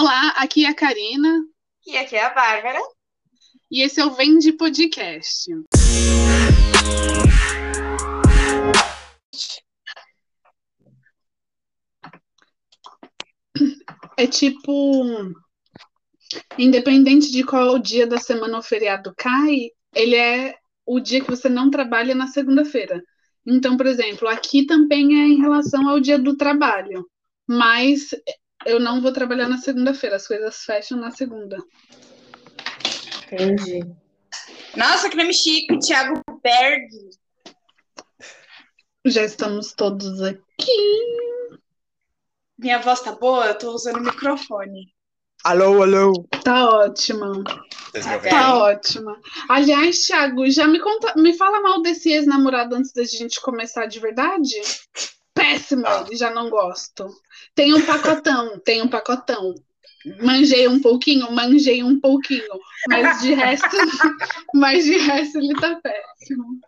Olá, aqui é a Karina. E aqui é a Bárbara. E esse é o Vende Podcast. É tipo, independente de qual dia da semana o feriado cai, ele é o dia que você não trabalha na segunda-feira. Então, por exemplo, aqui também é em relação ao dia do trabalho, mas eu não vou trabalhar na segunda-feira, as coisas fecham na segunda. Entendi. Nossa, que nome chique, Thiago Berg. Já estamos todos aqui. Minha voz tá boa? Eu tô usando o microfone. Alô, alô. Tá ótima. Tá? Tá ótima. Aliás, Thiago, já me conta, me fala mal desse ex-namorado antes da gente começar de verdade? Péssimo, Ah. ele, já não gosto. Tem um pacotão, tem um pacotão. Manjei um pouquinho, manjei um pouquinho, mas de resto, mas de resto ele tá péssimo.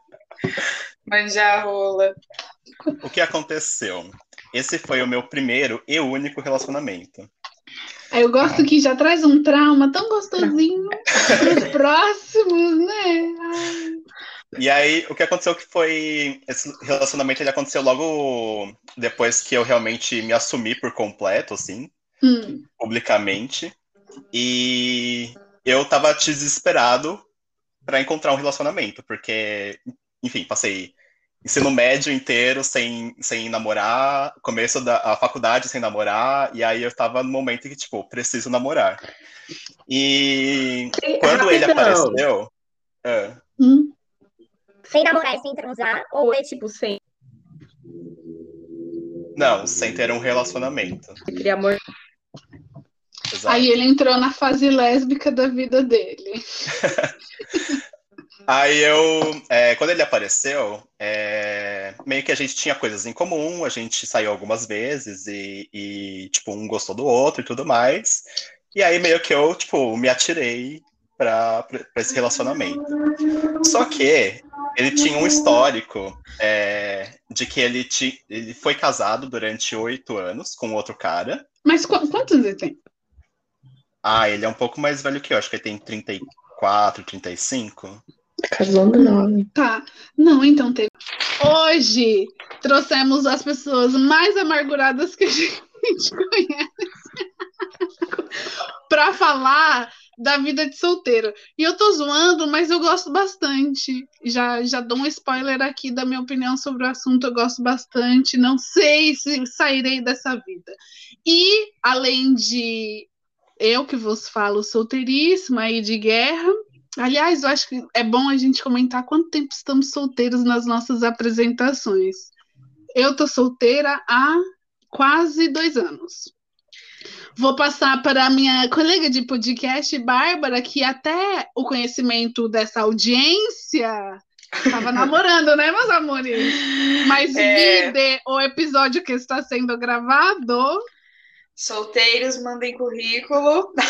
Mas já rola. O que aconteceu? Esse foi o meu primeiro e único relacionamento. Aí eu gosto que já traz um trauma tão gostosinho pros próximos, né? Ai. E aí, o que aconteceu que foi. Esse relacionamento ele aconteceu logo depois que eu realmente me assumi por completo, assim, Hum, publicamente. E eu tava desesperado pra encontrar um relacionamento, porque, enfim, passei ensino médio inteiro sem, sem namorar, começo da faculdade sem namorar, e aí eu tava no momento que, tipo, preciso namorar. E quando ele apareceu. ah, hum. Sem namorar e sem transar? Ou é tipo sem? não, sem ter um relacionamento. Aquele amor. Exato. Aí ele entrou na fase lésbica da vida dele. Aí eu, é, quando ele apareceu, é, meio que a gente tinha coisas em comum, a gente saiu algumas vezes e, e, tipo, um gostou do outro e tudo mais. E aí meio que eu, tipo, me atirei pra esse relacionamento. Só que ele tinha um histórico é, de que ele, ti, ele foi casado durante oito anos com outro cara. Mas qu- quantos ele tem? Ah, ele é um pouco mais velho que eu, acho que ele tem 34, 35. Casando nove. Tá. Não, então teve. Hoje trouxemos as pessoas mais amarguradas que a gente conhece para falar da vida de solteiro. E eu tô zoando, mas eu gosto bastante. Já, já dou um spoiler aqui da minha opinião sobre o assunto. Eu gosto bastante. Não sei se sairei dessa vida. E, além de eu que vos falo solteiríssima e de guerra, Aliás, eu acho que é bom a gente comentar quanto tempo estamos solteiros nas nossas apresentações. Eu tô solteira há quase dois anos. Vou passar para a minha colega de podcast, Bárbara, que até o conhecimento dessa audiência estava namorando, né, meus amores? Mas É. vide o episódio que está sendo gravado. Solteiros, mandem currículo.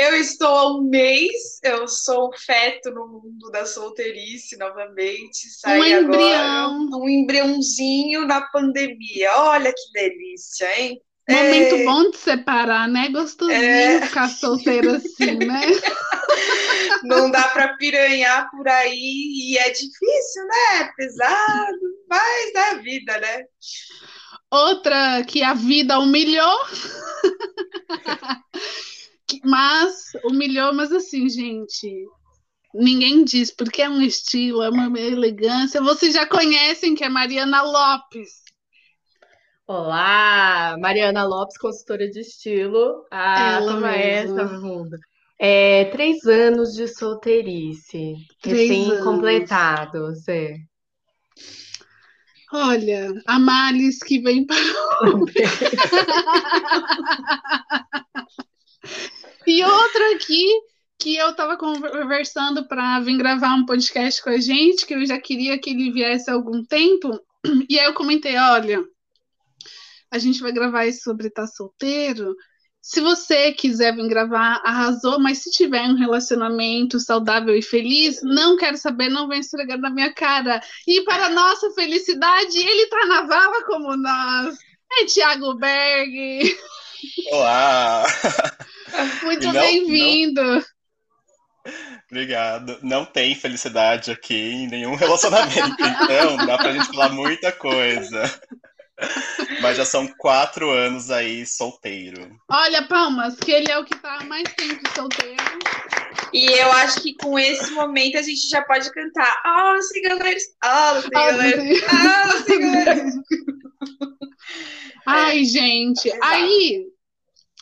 eu estou há um mês, eu sou um feto no mundo da solteirice novamente. Saí Um embrião. Agora, um embriãozinho na pandemia. Olha que delícia, hein? Momento É. bom de separar, né? Gostosinho É. ficar solteiro assim, né? Não dá para piranhar por aí e é difícil, né? Pesado, mas é a vida, né? Outra que a vida humilhou. Mas humilhou, mas assim, gente. Ninguém diz, porque é um estilo, é uma elegância. Vocês já conhecem que é Mariana Lopes. Olá, Mariana Lopes, consultora de estilo. Ah, Ela toma mesma. essa, mundo. É, três anos de solteirice, Três recém-completados. É. Olha, a Malis que vem para. E outra aqui que eu estava conversando para vir gravar um podcast com a gente, que eu já queria que ele viesse há algum tempo. E aí eu comentei, olha, a gente vai gravar isso sobre estar solteiro. Se você quiser vir gravar, arrasou, mas se tiver um relacionamento saudável e feliz, não quero saber, não vem esfregar na minha cara. E para nossa felicidade, ele tá na vala como nós. É Thiago Berg. Olá! Muito bem-vindo. Obrigado. Não tem felicidade aqui em nenhum relacionamento, então dá pra gente falar muita coisa. Mas já são quatro anos aí solteiro. Olha, palmas, que ele é o que tá há mais tempo solteiro. E eu acho que com esse momento a gente já pode cantar. Ah, oh, singaleiros! Ah, oh, singaleiros! Ah, oh, singaleiros! Ai, gente, Exato. aí,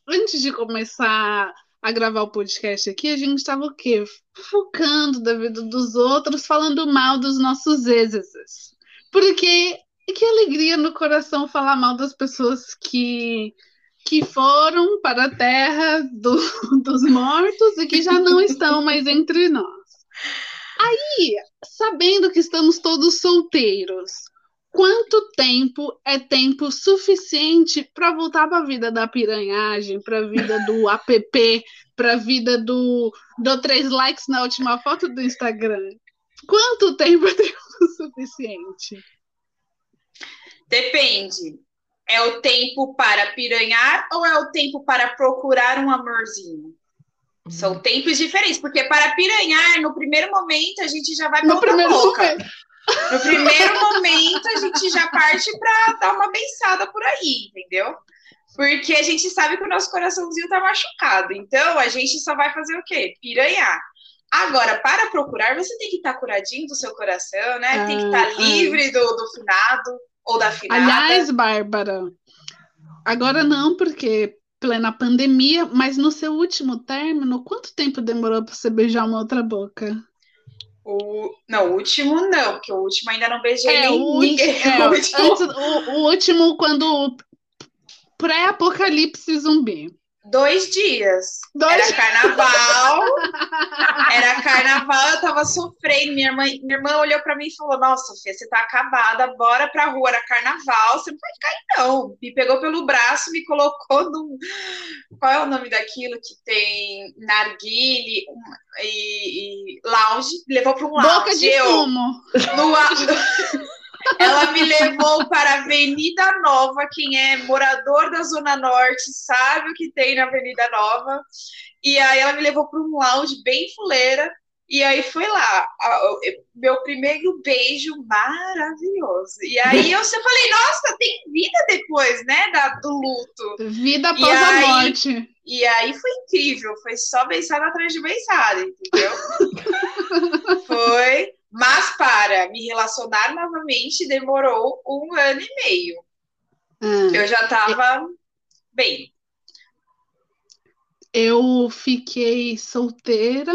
antes de começar a gravar o podcast aqui, a gente estava o quê? Focando da vida dos outros, falando mal dos nossos exes. Porque que alegria no coração falar mal das pessoas que, que foram para a terra do, dos mortos e que já não estão mais entre nós. Aí, sabendo que estamos todos solteiros, quanto tempo é tempo suficiente para voltar para a vida da piranhagem, para a vida do app, para a vida do, do três likes na última foto do Instagram? Quanto tempo é tempo suficiente? Depende. É o tempo para piranhar ou é o tempo para procurar um amorzinho? São tempos diferentes, porque para piranhar, no primeiro momento, a gente já vai para outra boca. Momento. No primeiro momento, a gente já parte para dar uma beiçada por aí, entendeu? Porque a gente sabe que o nosso coraçãozinho tá machucado. Então, a gente só vai fazer o quê? Piranhar. Agora, para procurar, você tem que estar tá curadinho do seu coração, né? Tem que estar tá ah, livre do, do finado ou da finada. Aliás, Bárbara, agora não, porque plena pandemia, mas no seu último término, quanto tempo demorou para você beijar uma outra boca? O... Não, o último não, porque o último ainda não beijei é, nem o ninguém. É, o, último... Antes, o, o último, quando pré-apocalipse zumbi. Dois dias. Dois era carnaval. era carnaval, eu tava sofrendo. Minha irmã, minha irmã olhou para mim e falou: Nossa, Fê, você tá acabada, bora pra rua. Era carnaval, você não pode cair, não. Me pegou pelo braço, me colocou num. Qual é o nome daquilo que tem narguile e, e lounge? Levou para um lounge. Boca de eu, fumo. No, ela me levou para a Avenida Nova. Quem é morador da Zona Norte sabe o que tem na Avenida Nova. E aí ela me levou para um lounge bem fuleira. E aí foi lá, meu primeiro beijo maravilhoso. E aí eu falei, nossa, tem vida depois, né, da, do luto. Vida após a morte. E aí foi incrível, foi só beiçada atrás de beiçada, entendeu? foi mas para me relacionar novamente demorou um ano e meio. Hum. Eu já estava bem. Eu fiquei solteira,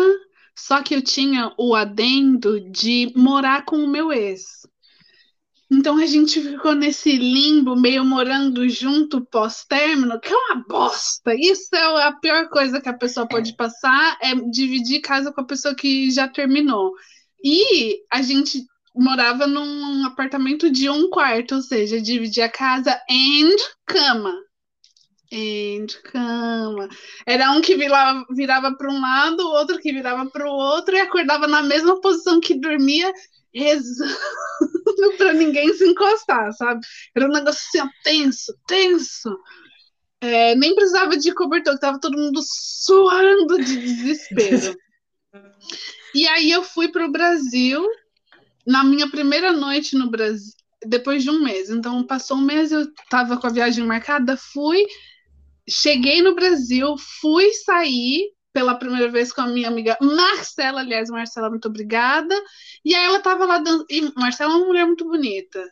só que eu tinha o adendo de morar com o meu ex. Então a gente ficou nesse limbo, meio morando junto pós-término, que é uma bosta. Isso é a pior coisa que a pessoa pode passar, é dividir casa com a pessoa que já terminou. E a gente morava num apartamento de um quarto, ou seja, dividia casa and cama. And cama. Era um que virava, para um lado, o outro que virava para o outro e acordava na mesma posição que dormia, rezando para ninguém se encostar, sabe? Era um negócio assim, tenso, tenso. É, nem precisava de cobertor, estava todo mundo suando de desespero. E aí eu fui para o Brasil na minha primeira noite no Brasil, depois de um mês. Então passou um mês, eu estava com a viagem marcada, fui, cheguei no Brasil, fui sair pela primeira vez com a minha amiga Marcela, aliás, Marcela, muito obrigada. E aí ela estava lá dando. E Marcela é uma mulher muito bonita.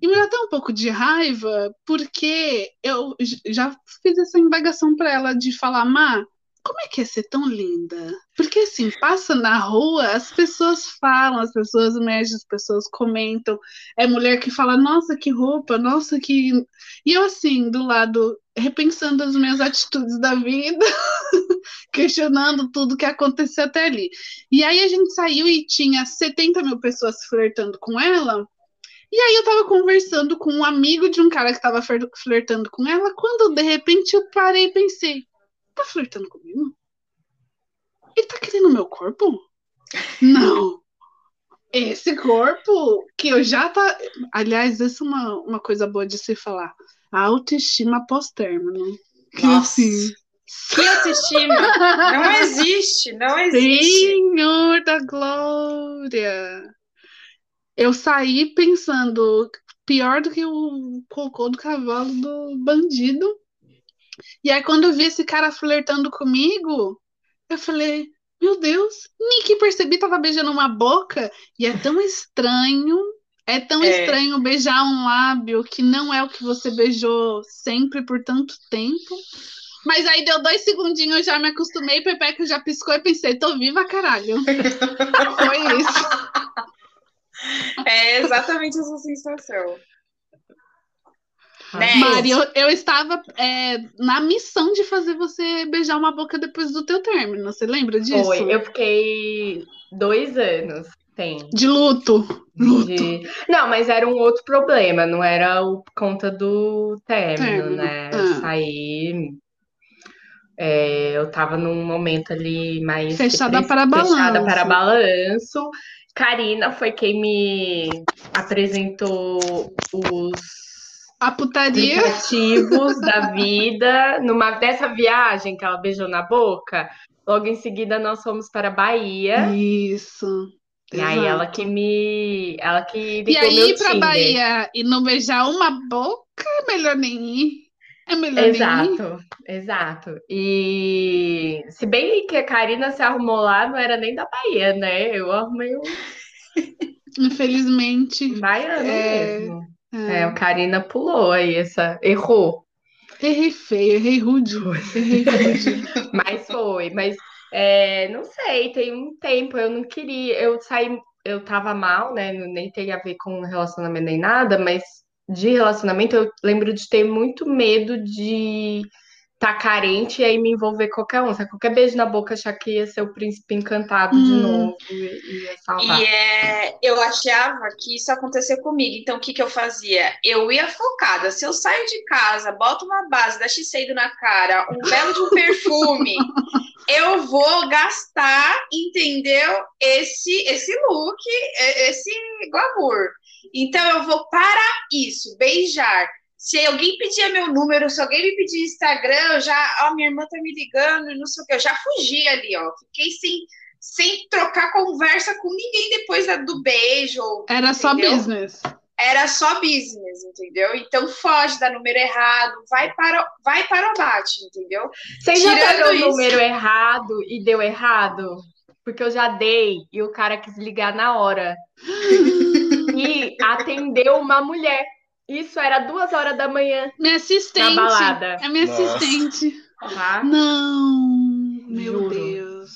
E me dá até um pouco de raiva, porque eu já fiz essa indagação para ela de falar, Má, como é que é ser tão linda? Porque assim, passa na rua, as pessoas falam, as pessoas mexem, as pessoas comentam. É mulher que fala, nossa, que roupa, nossa, que. E eu, assim, do lado, repensando as minhas atitudes da vida, questionando tudo que aconteceu até ali. E aí a gente saiu e tinha 70 mil pessoas flertando com ela. E aí eu tava conversando com um amigo de um cara que tava flertando com ela, quando de repente eu parei e pensei tá flertando comigo? Ele tá querendo meu corpo? Não. Esse corpo que eu já tá. Aliás, essa é uma, uma coisa boa de se falar. A autoestima pós-término. Que Nossa. assim. Que autoestima! Não existe, não existe. Senhor da glória! Eu saí pensando pior do que o cocô do cavalo do bandido. E aí, quando eu vi esse cara flertando comigo, eu falei: Meu Deus, nem que percebi, tava beijando uma boca. E é tão estranho. É tão É. estranho beijar um lábio que não é o que você beijou sempre por tanto tempo. Mas aí deu dois segundinhos, eu já me acostumei, Pepeca já piscou e pensei, tô viva, caralho. Foi isso. É exatamente essa sensação. Né? Mari, eu, eu estava é, na missão de fazer você beijar uma boca depois do teu término. Você lembra disso? Foi, eu fiquei dois anos, tem. De luto. Luto. de- Não, mas era um outro problema, não era o por conta do término, Término, né? ah. Eu saí. é, eu tava num momento ali mais Fechada para fechada balanço. para balanço. Karina foi quem me apresentou os A putaria. aplicativos da vida. Numa dessa viagem que ela beijou na boca, logo em seguida nós fomos para a Bahia. Isso. E aí exato. ela que me. Ela que E ligou aí, meu ir pra Tinder. Bahia e não beijar uma boca, é melhor nem ir. É melhor nem ir. Exato, exato. E se bem que a Karina se arrumou lá, não era nem da Bahia, né? Eu arrumei um Infelizmente. baiano É, mesmo. É. O Karina pulou aí, essa, errou. Errei feio, errei rude. Errei rude. Mas foi, mas é, não sei, tem um tempo, eu não queria, eu saí, eu tava mal, né? Nem tem a ver com relacionamento nem nada, mas de relacionamento eu lembro de ter muito medo de estar carente e aí me envolver qualquer um. Qualquer beijo na boca achar que ia ser o príncipe encantado de Hum. novo e ia salvar. E é, eu achava que isso acontecia comigo. Então, o que, que eu fazia? Eu ia focada. Se eu saio de casa, boto uma base da Shiseido na cara, um belo de um perfume, eu vou gastar, entendeu? Esse, esse look, esse glamour. Então, eu vou para isso, beijar. Se alguém pedia meu número, se alguém me pedir Instagram, eu já, ó, minha irmã tá me ligando, não sei o que, eu já fugi ali, ó. Fiquei sem, sem trocar conversa com ninguém depois da- do beijo. Era só Entendeu? business. Era só business, entendeu? Então foge, dá número errado, vai para, vai para o abate, entendeu? Você já Tirando deu o isso- número errado e deu errado? Porque eu já dei e o cara quis ligar na hora. E atendeu uma mulher. Isso era duas horas da manhã, Minha assistente. Na balada. É minha Nossa. assistente. tá? Não, meu Juro. Deus.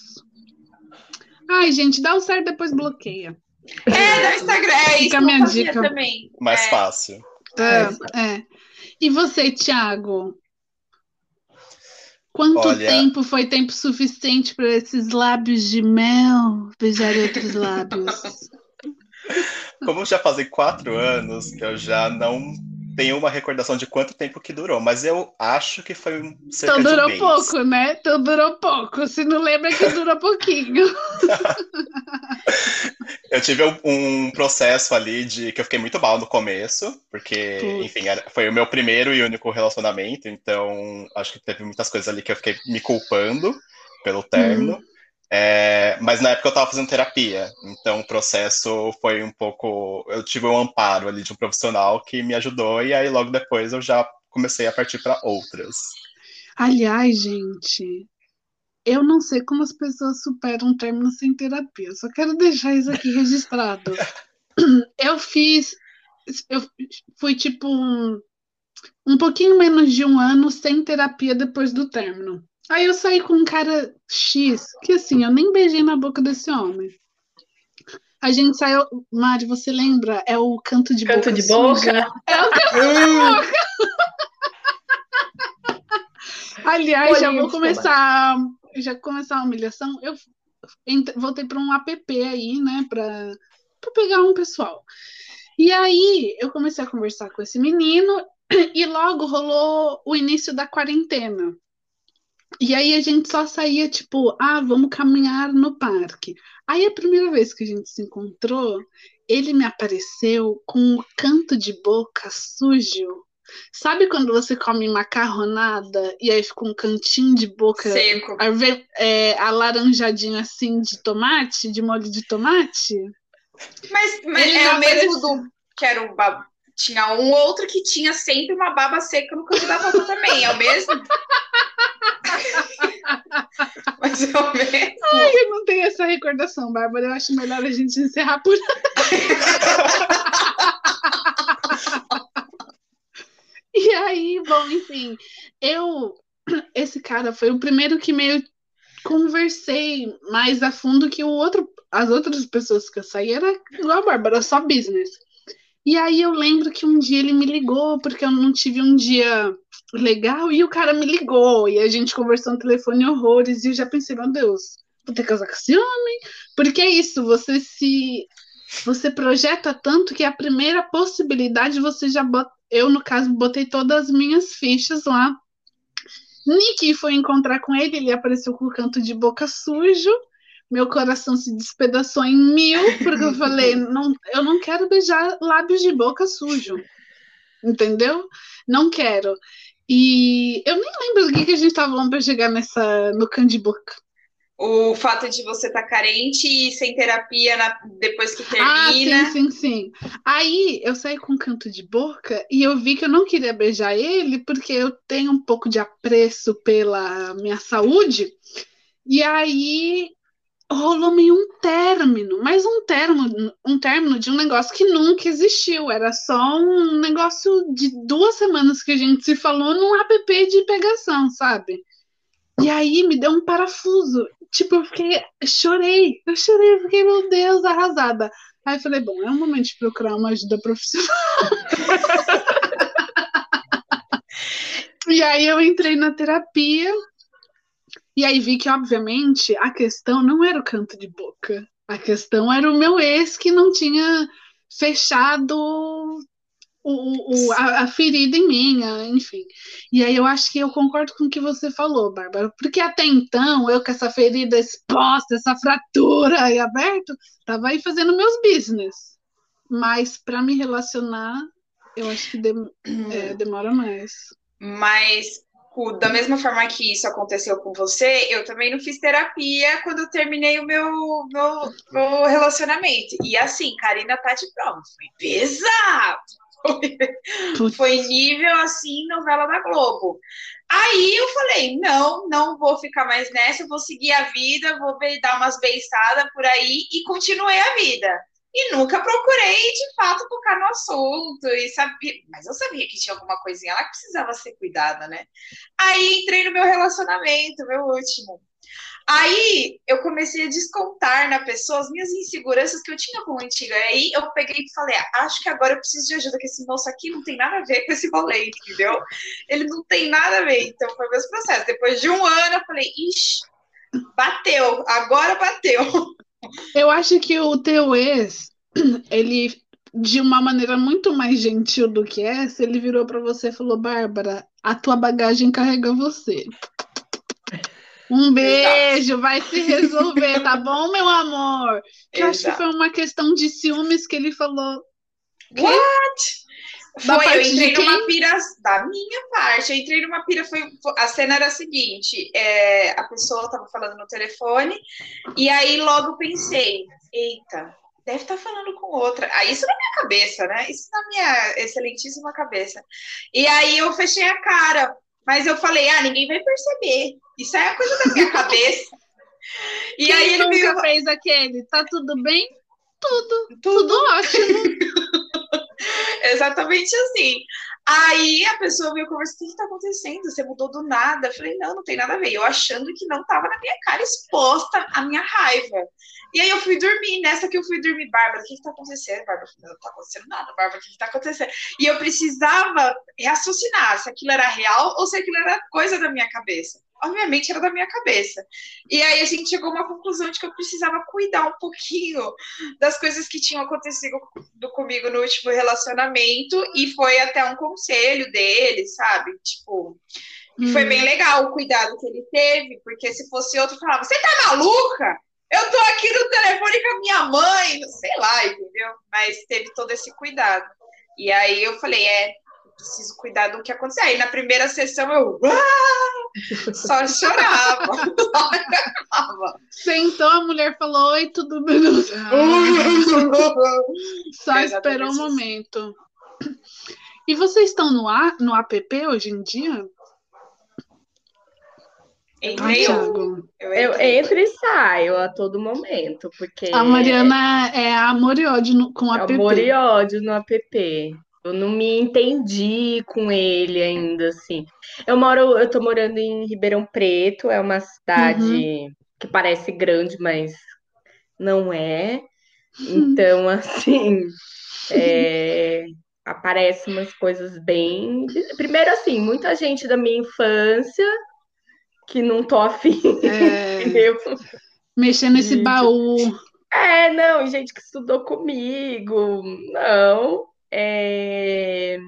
Ai, gente, dá o certo, depois bloqueia. É, no Instagram, é isso Fica a minha dica. também. Mais É. fácil. É, é. E você, Thiago? Quanto Olha- tempo foi tempo suficiente para esses lábios de mel beijar outros lábios? Como já fazem quatro anos, eu já não tenho uma recordação de quanto tempo que durou, mas eu acho que foi um cerca Então um durou mês. pouco, né? Então durou pouco. Se não lembra que durou pouquinho. Eu tive um, um processo ali de que eu fiquei muito mal no começo, porque, Putz. enfim, era- foi o meu primeiro e único relacionamento, então acho que teve muitas coisas ali que eu fiquei me culpando pelo término. É, mas na época eu estava fazendo terapia, então o processo foi um pouco. Eu tive um amparo ali de um profissional que me ajudou, e aí logo depois eu já comecei a partir para outras. Aliás, gente, eu não sei como as pessoas superam um término sem terapia. Eu só quero deixar isso aqui registrado. Eu fiz, eu fui tipo um, um pouquinho menos de um ano sem terapia depois do término. Aí eu saí com um cara X, que assim, eu nem beijei na boca desse homem. A gente saiu. Mari, você lembra? É o canto de Canto boca. de boca? suja. É o canto Aliás, já vou de começar, já começar a humilhação. Eu voltei para um app aí, né, para pegar um pessoal. E aí eu comecei a conversar com esse menino e logo rolou o início da quarentena. E aí a gente só saía tipo, ah, vamos caminhar no parque. Aí a primeira vez que a gente se encontrou, ele me apareceu com um canto de boca sujo Sabe quando você come macarronada e aí fica um cantinho de boca Seco. é, alaranjadinho assim de tomate, de molho de tomate? Mas, mas é o mesmo do que era o. Tinha um outro que tinha sempre uma baba seca no canto da boca também, é o mesmo? Mas é o mesmo. Ai, eu não tenho essa recordação, Bárbara. Eu acho melhor a gente encerrar por E aí, bom, enfim, eu. Esse cara foi o primeiro que meio conversei mais a fundo que o outro, as outras pessoas que eu saí era igual a Bárbara, só business. E aí eu lembro que um dia ele me ligou, porque eu não tive um dia legal, e o cara me ligou, e a gente conversou no telefone horrores, e eu já pensei, meu Deus, vou ter que casar com esse homem, porque é isso, você se você projeta tanto que a primeira possibilidade você já bota, eu no caso botei todas as minhas fichas lá. Nick foi encontrar com ele, ele apareceu com o canto de boca sujo, meu coração se despedaçou em mil, porque eu falei, não, eu não quero beijar lábios de boca sujo. Entendeu? Não quero. E eu nem lembro do que, que a gente estava falando para chegar nessa, no canto boca. O fato de você estar tá carente e sem terapia na, depois que termina. Ah, sim, sim, sim. Aí eu saí com um canto de boca e eu vi que eu não queria beijar ele porque eu tenho um pouco de apreço pela minha saúde. E aí rolou meio um término, mas um término, um término de um negócio que nunca existiu. Era só um negócio de duas semanas que a gente se falou num app de pegação, sabe? E aí me deu um parafuso. Tipo, eu fiquei, chorei, eu chorei, eu fiquei, meu Deus, arrasada. Aí eu falei, bom, é um momento de procurar uma ajuda profissional. e aí eu entrei na terapia e aí vi que, obviamente, a questão não era o canto de boca. A questão era o meu ex que não tinha fechado o, o, a, a, ferida em mim, enfim. E aí eu acho que eu concordo com o que você falou, Bárbara, porque até então, eu com essa ferida exposta, essa fratura aí aberto, tava aí fazendo meus business. Mas para me relacionar, eu acho que dem é, demora mais. Mas da mesma forma que isso aconteceu com você, eu também não fiz terapia quando eu terminei o meu, meu, meu relacionamento. E assim, Karina tá de prova, foi pesado. Foi, foi nível assim, novela da Globo. Aí eu falei: não, não vou ficar mais nessa, vou seguir a vida, vou dar umas beiçadas por aí e continuei a vida. E nunca procurei, de fato, tocar no assunto. E sabia, mas eu sabia que tinha alguma coisinha lá que precisava ser cuidada, né? Aí entrei no meu relacionamento, meu último. Aí eu comecei a descontar na pessoa as minhas inseguranças que eu tinha com o antigo. Aí eu peguei e falei: acho que agora eu preciso de ajuda, que esse moço aqui não tem nada a ver com esse rolê, entendeu? Ele não tem nada a ver. Então foi o mesmo processo. Depois de um ano, eu falei: ixi, bateu, agora bateu. Eu acho que o teu ex, ele, de uma maneira muito mais gentil do que essa, ele virou para você e falou: Bárbara, a tua bagagem carrega você. Um beijo, Exato. vai se resolver, tá bom, meu amor? Que eu acho que foi uma questão de ciúmes que ele falou. What? Foi, eu entrei numa pira da minha parte. Eu entrei numa pira, foi, a cena era a seguinte: é, a pessoa estava falando no telefone, e aí logo pensei, eita, deve estar tá falando com outra. Aí isso na minha cabeça, né? Isso na minha excelentíssima cabeça. E aí eu fechei a cara, mas eu falei, ah, ninguém vai perceber. Isso é a coisa da minha cabeça. E Quem aí ele nunca me... fez aquele, tá tudo bem? Tudo, tudo, tudo ótimo. Exatamente assim. Aí a pessoa veio conversar, o que está acontecendo? Você mudou do nada? Eu falei, não, não tem nada a ver. Eu achando que não estava na minha cara exposta a minha raiva. E aí eu fui dormir, nessa que eu fui dormir, Bárbara, o que está acontecendo? Bárbara, não está acontecendo nada, Bárbara, o que está acontecendo? E eu precisava raciocinar se aquilo era real ou se aquilo era coisa da minha cabeça obviamente era da minha cabeça. E aí a gente chegou a uma conclusão de que eu precisava cuidar um pouquinho das coisas que tinham acontecido comigo no último relacionamento, e foi até um conselho dele, sabe? Tipo, hum. foi bem legal o cuidado que ele teve, porque se fosse outro, falava: Você tá maluca? Eu tô aqui no telefone com a minha mãe, sei lá, entendeu? Mas teve todo esse cuidado. E aí eu falei: É, preciso cuidar do que aconteceu. Aí na primeira sessão eu ah! só chorava. só chorava. Sentou, a mulher falou: Oi, tudo bem? só esperou um momento. E vocês estão no, a, no app hoje em dia? Entrei, eu, eu, entro e saio a todo momento, porque... A Mariana é amor e ódio no, com o app. Amor e ódio no app. Eu não me entendi com ele ainda, assim. Eu moro, eu tô morando em Ribeirão Preto, é uma cidade uhum. que parece grande, mas não é. Então, assim, é, aparecem umas coisas bem. Primeiro, assim, muita gente da minha infância que não tô afim, é... entendeu? Mexer nesse baú. É, não, gente que estudou comigo, não. É...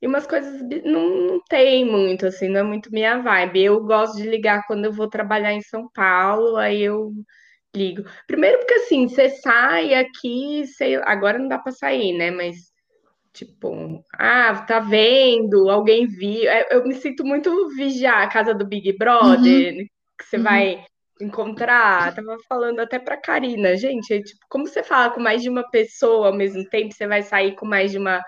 E umas coisas não, não tem muito, assim, não é muito minha vibe. Eu gosto de ligar quando eu vou trabalhar em São Paulo, aí eu ligo. Primeiro porque, assim, você sai aqui, sei, agora não dá para sair, né? Mas Tipo, ah, tá vendo? Alguém viu. É, eu me sinto muito vigiar a casa do Big Brother, uhum. que você uhum. vai encontrar. Tava falando até pra Karina, gente, é, tipo, como você fala com mais de uma pessoa ao mesmo tempo, você vai sair com mais de uma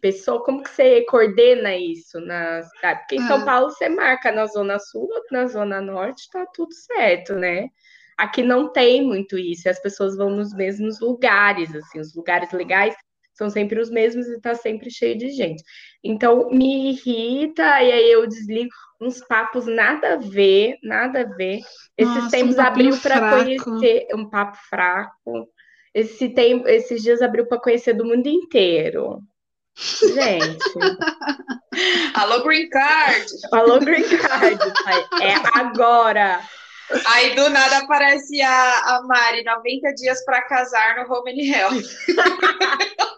pessoa, como que você coordena isso na cidade? Porque em São ah. Paulo você marca na Zona Sul, na Zona Norte, tá tudo certo, né? Aqui não tem muito isso, as pessoas vão nos mesmos lugares, assim, os lugares legais são sempre os mesmos e tá sempre cheio de gente. Então me irrita e aí eu desligo uns papos nada a ver, nada a ver. Esses Nossa, tempos um abriu para conhecer um papo fraco. Esse tempo, esses dias abriu para conhecer do mundo inteiro. Gente. Alô, Green Card! Alô, Green Card! É agora! Aí do nada aparece a, a Mari, 90 dias para casar no Home and Health.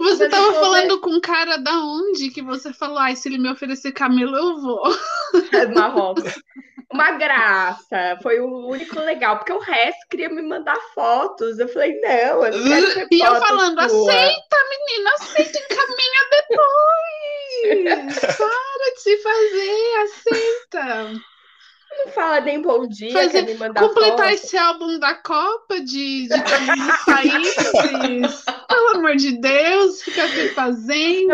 Você estava falando com um cara da onde que você falou, ai, se ele me oferecer camelo, eu vou. É Marrocos. Uma graça, foi o único legal, porque o resto queria me mandar fotos. Eu falei, não, eu não quero E eu falando, sua. aceita, menina, aceita, encaminha depois. Para de se fazer, aceita. Não fala nem bom dia, Fazer, me mandar completar foto. esse álbum da Copa de, de, países. Pelo amor de Deus, fica se fazendo.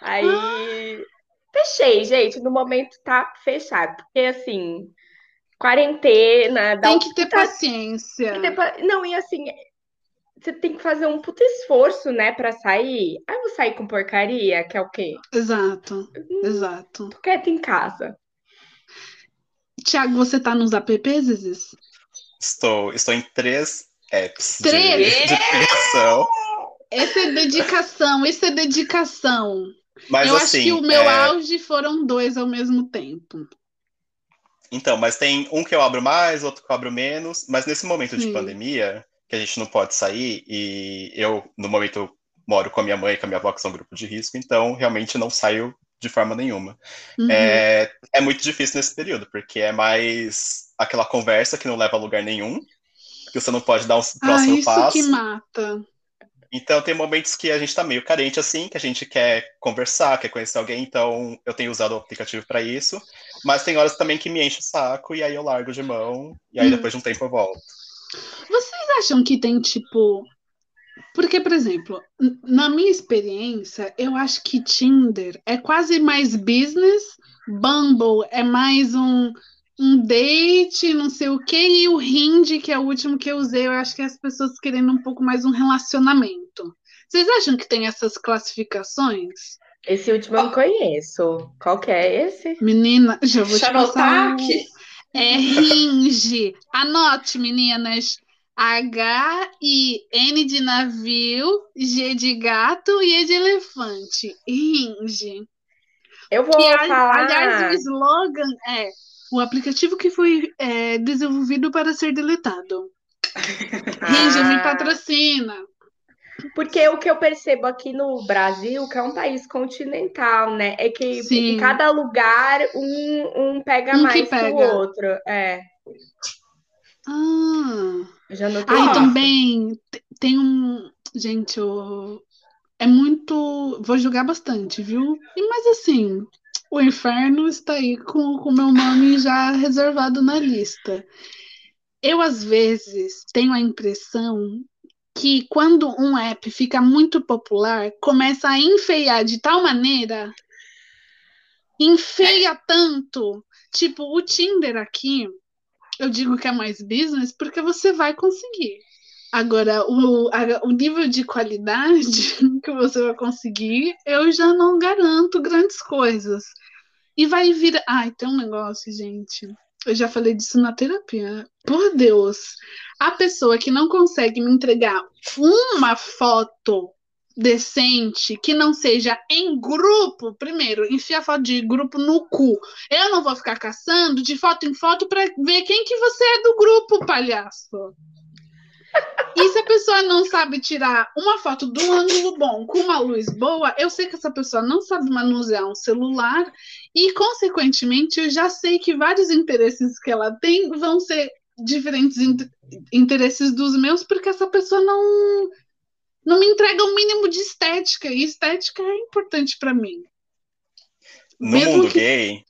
Aí ah. fechei, gente. No momento tá fechado. Porque assim, quarentena. Tem que ter tá... paciência. Não, e assim, você tem que fazer um puta esforço, né, para sair. Aí eu vou sair com porcaria, que é o quê? Exato, hum, exato. Tô quieta em casa. Tiago, você tá nos apps? Estou, estou em três apps três? De, de dedicação. Essa é dedicação, isso é dedicação. Mas, eu assim, acho que o meu é... auge foram dois ao mesmo tempo. Então, mas tem um que eu abro mais, outro que eu abro menos. Mas nesse momento Sim. de pandemia, que a gente não pode sair, e eu, no momento, moro com a minha mãe e com a minha avó, que são um grupo de risco, então realmente não saio de forma nenhuma. Uhum. É, é muito difícil nesse período, porque é mais aquela conversa que não leva a lugar nenhum, que você não pode dar um próximo ah, isso passo. que mata. Então tem momentos que a gente tá meio carente assim, que a gente quer conversar, quer conhecer alguém, então eu tenho usado o aplicativo para isso, mas tem horas também que me enche o saco e aí eu largo de mão e aí hum. depois de um tempo eu volto. Vocês acham que tem tipo porque, por exemplo, na minha experiência, eu acho que Tinder é quase mais business, Bumble é mais um, um date, não sei o quê, e o Hinge, que é o último que eu usei, eu acho que é as pessoas querendo um pouco mais um relacionamento. Vocês acham que tem essas classificações? Esse último eu não conheço. Qual que é esse? Menina, já vou te passar. Um... É Hinge. Anote, meninas. H-I-N de navio, G de gato e E de elefante. Ringe. Eu vou que, falar... Aliás, o slogan é o aplicativo que foi é, desenvolvido para ser deletado. Ringe, me ah. patrocina. Porque o que eu percebo aqui no Brasil, que é um país continental, né? É que Sim. em cada lugar um, um pega um mais que, que o outro. É. Ah. Já Aí também tem um. Gente, o. é muito. Vou julgar bastante, viu? E, mas assim, o inferno está aí com o meu nome já reservado na lista. Eu, às vezes, tenho a impressão que quando um app fica muito popular, começa a enfeiar de tal maneira, enfeia tanto. Tipo, o Tinder aqui, eu digo que é mais business porque você vai conseguir. Agora, o, a, o nível de qualidade que você vai conseguir, eu já não garanto grandes coisas. E vai vir. Ai, tem um negócio, gente. Eu já falei disso na terapia. Por Deus, a pessoa que não consegue me entregar uma foto decente que não seja em grupo, primeiro, enfia foto de grupo no cu. Eu não vou ficar caçando de foto em foto para ver quem que você é do grupo, palhaço. E se a pessoa não sabe tirar uma foto do ângulo bom com uma luz boa, eu sei que essa pessoa não sabe manusear um celular e, consequentemente, eu já sei que vários interesses que ela tem vão ser diferentes interesses dos meus, porque essa pessoa não não me entrega o um mínimo de estética, e estética é importante para mim. No Mesmo mundo que... gay,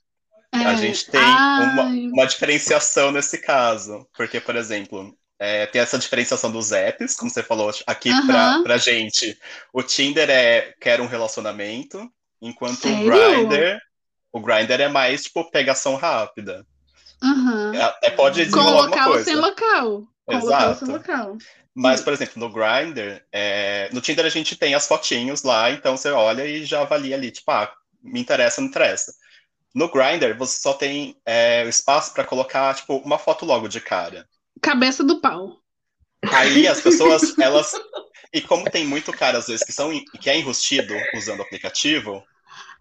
é... a gente tem uma, uma diferenciação nesse caso, porque, por exemplo, é, tem essa diferenciação dos apps, como você falou aqui uhum. pra, pra gente. O Tinder é quer um relacionamento, enquanto Sério? o Grindr, o Grindr é mais tipo pegação rápida. Uhum. É, pode desenrolar Com local coisa. sem local. Com Exato. Local sem local. Mas, por exemplo, no Grindr, é... no Tinder a gente tem as fotinhos lá, então você olha e já avalia ali, tipo, ah, me interessa, não interessa. No Grindr, você só tem é, espaço para colocar, tipo, uma foto logo de cara cabeça do pau. Aí as pessoas, elas. E como tem muito cara, às vezes, que, são, que é enrustido usando o aplicativo,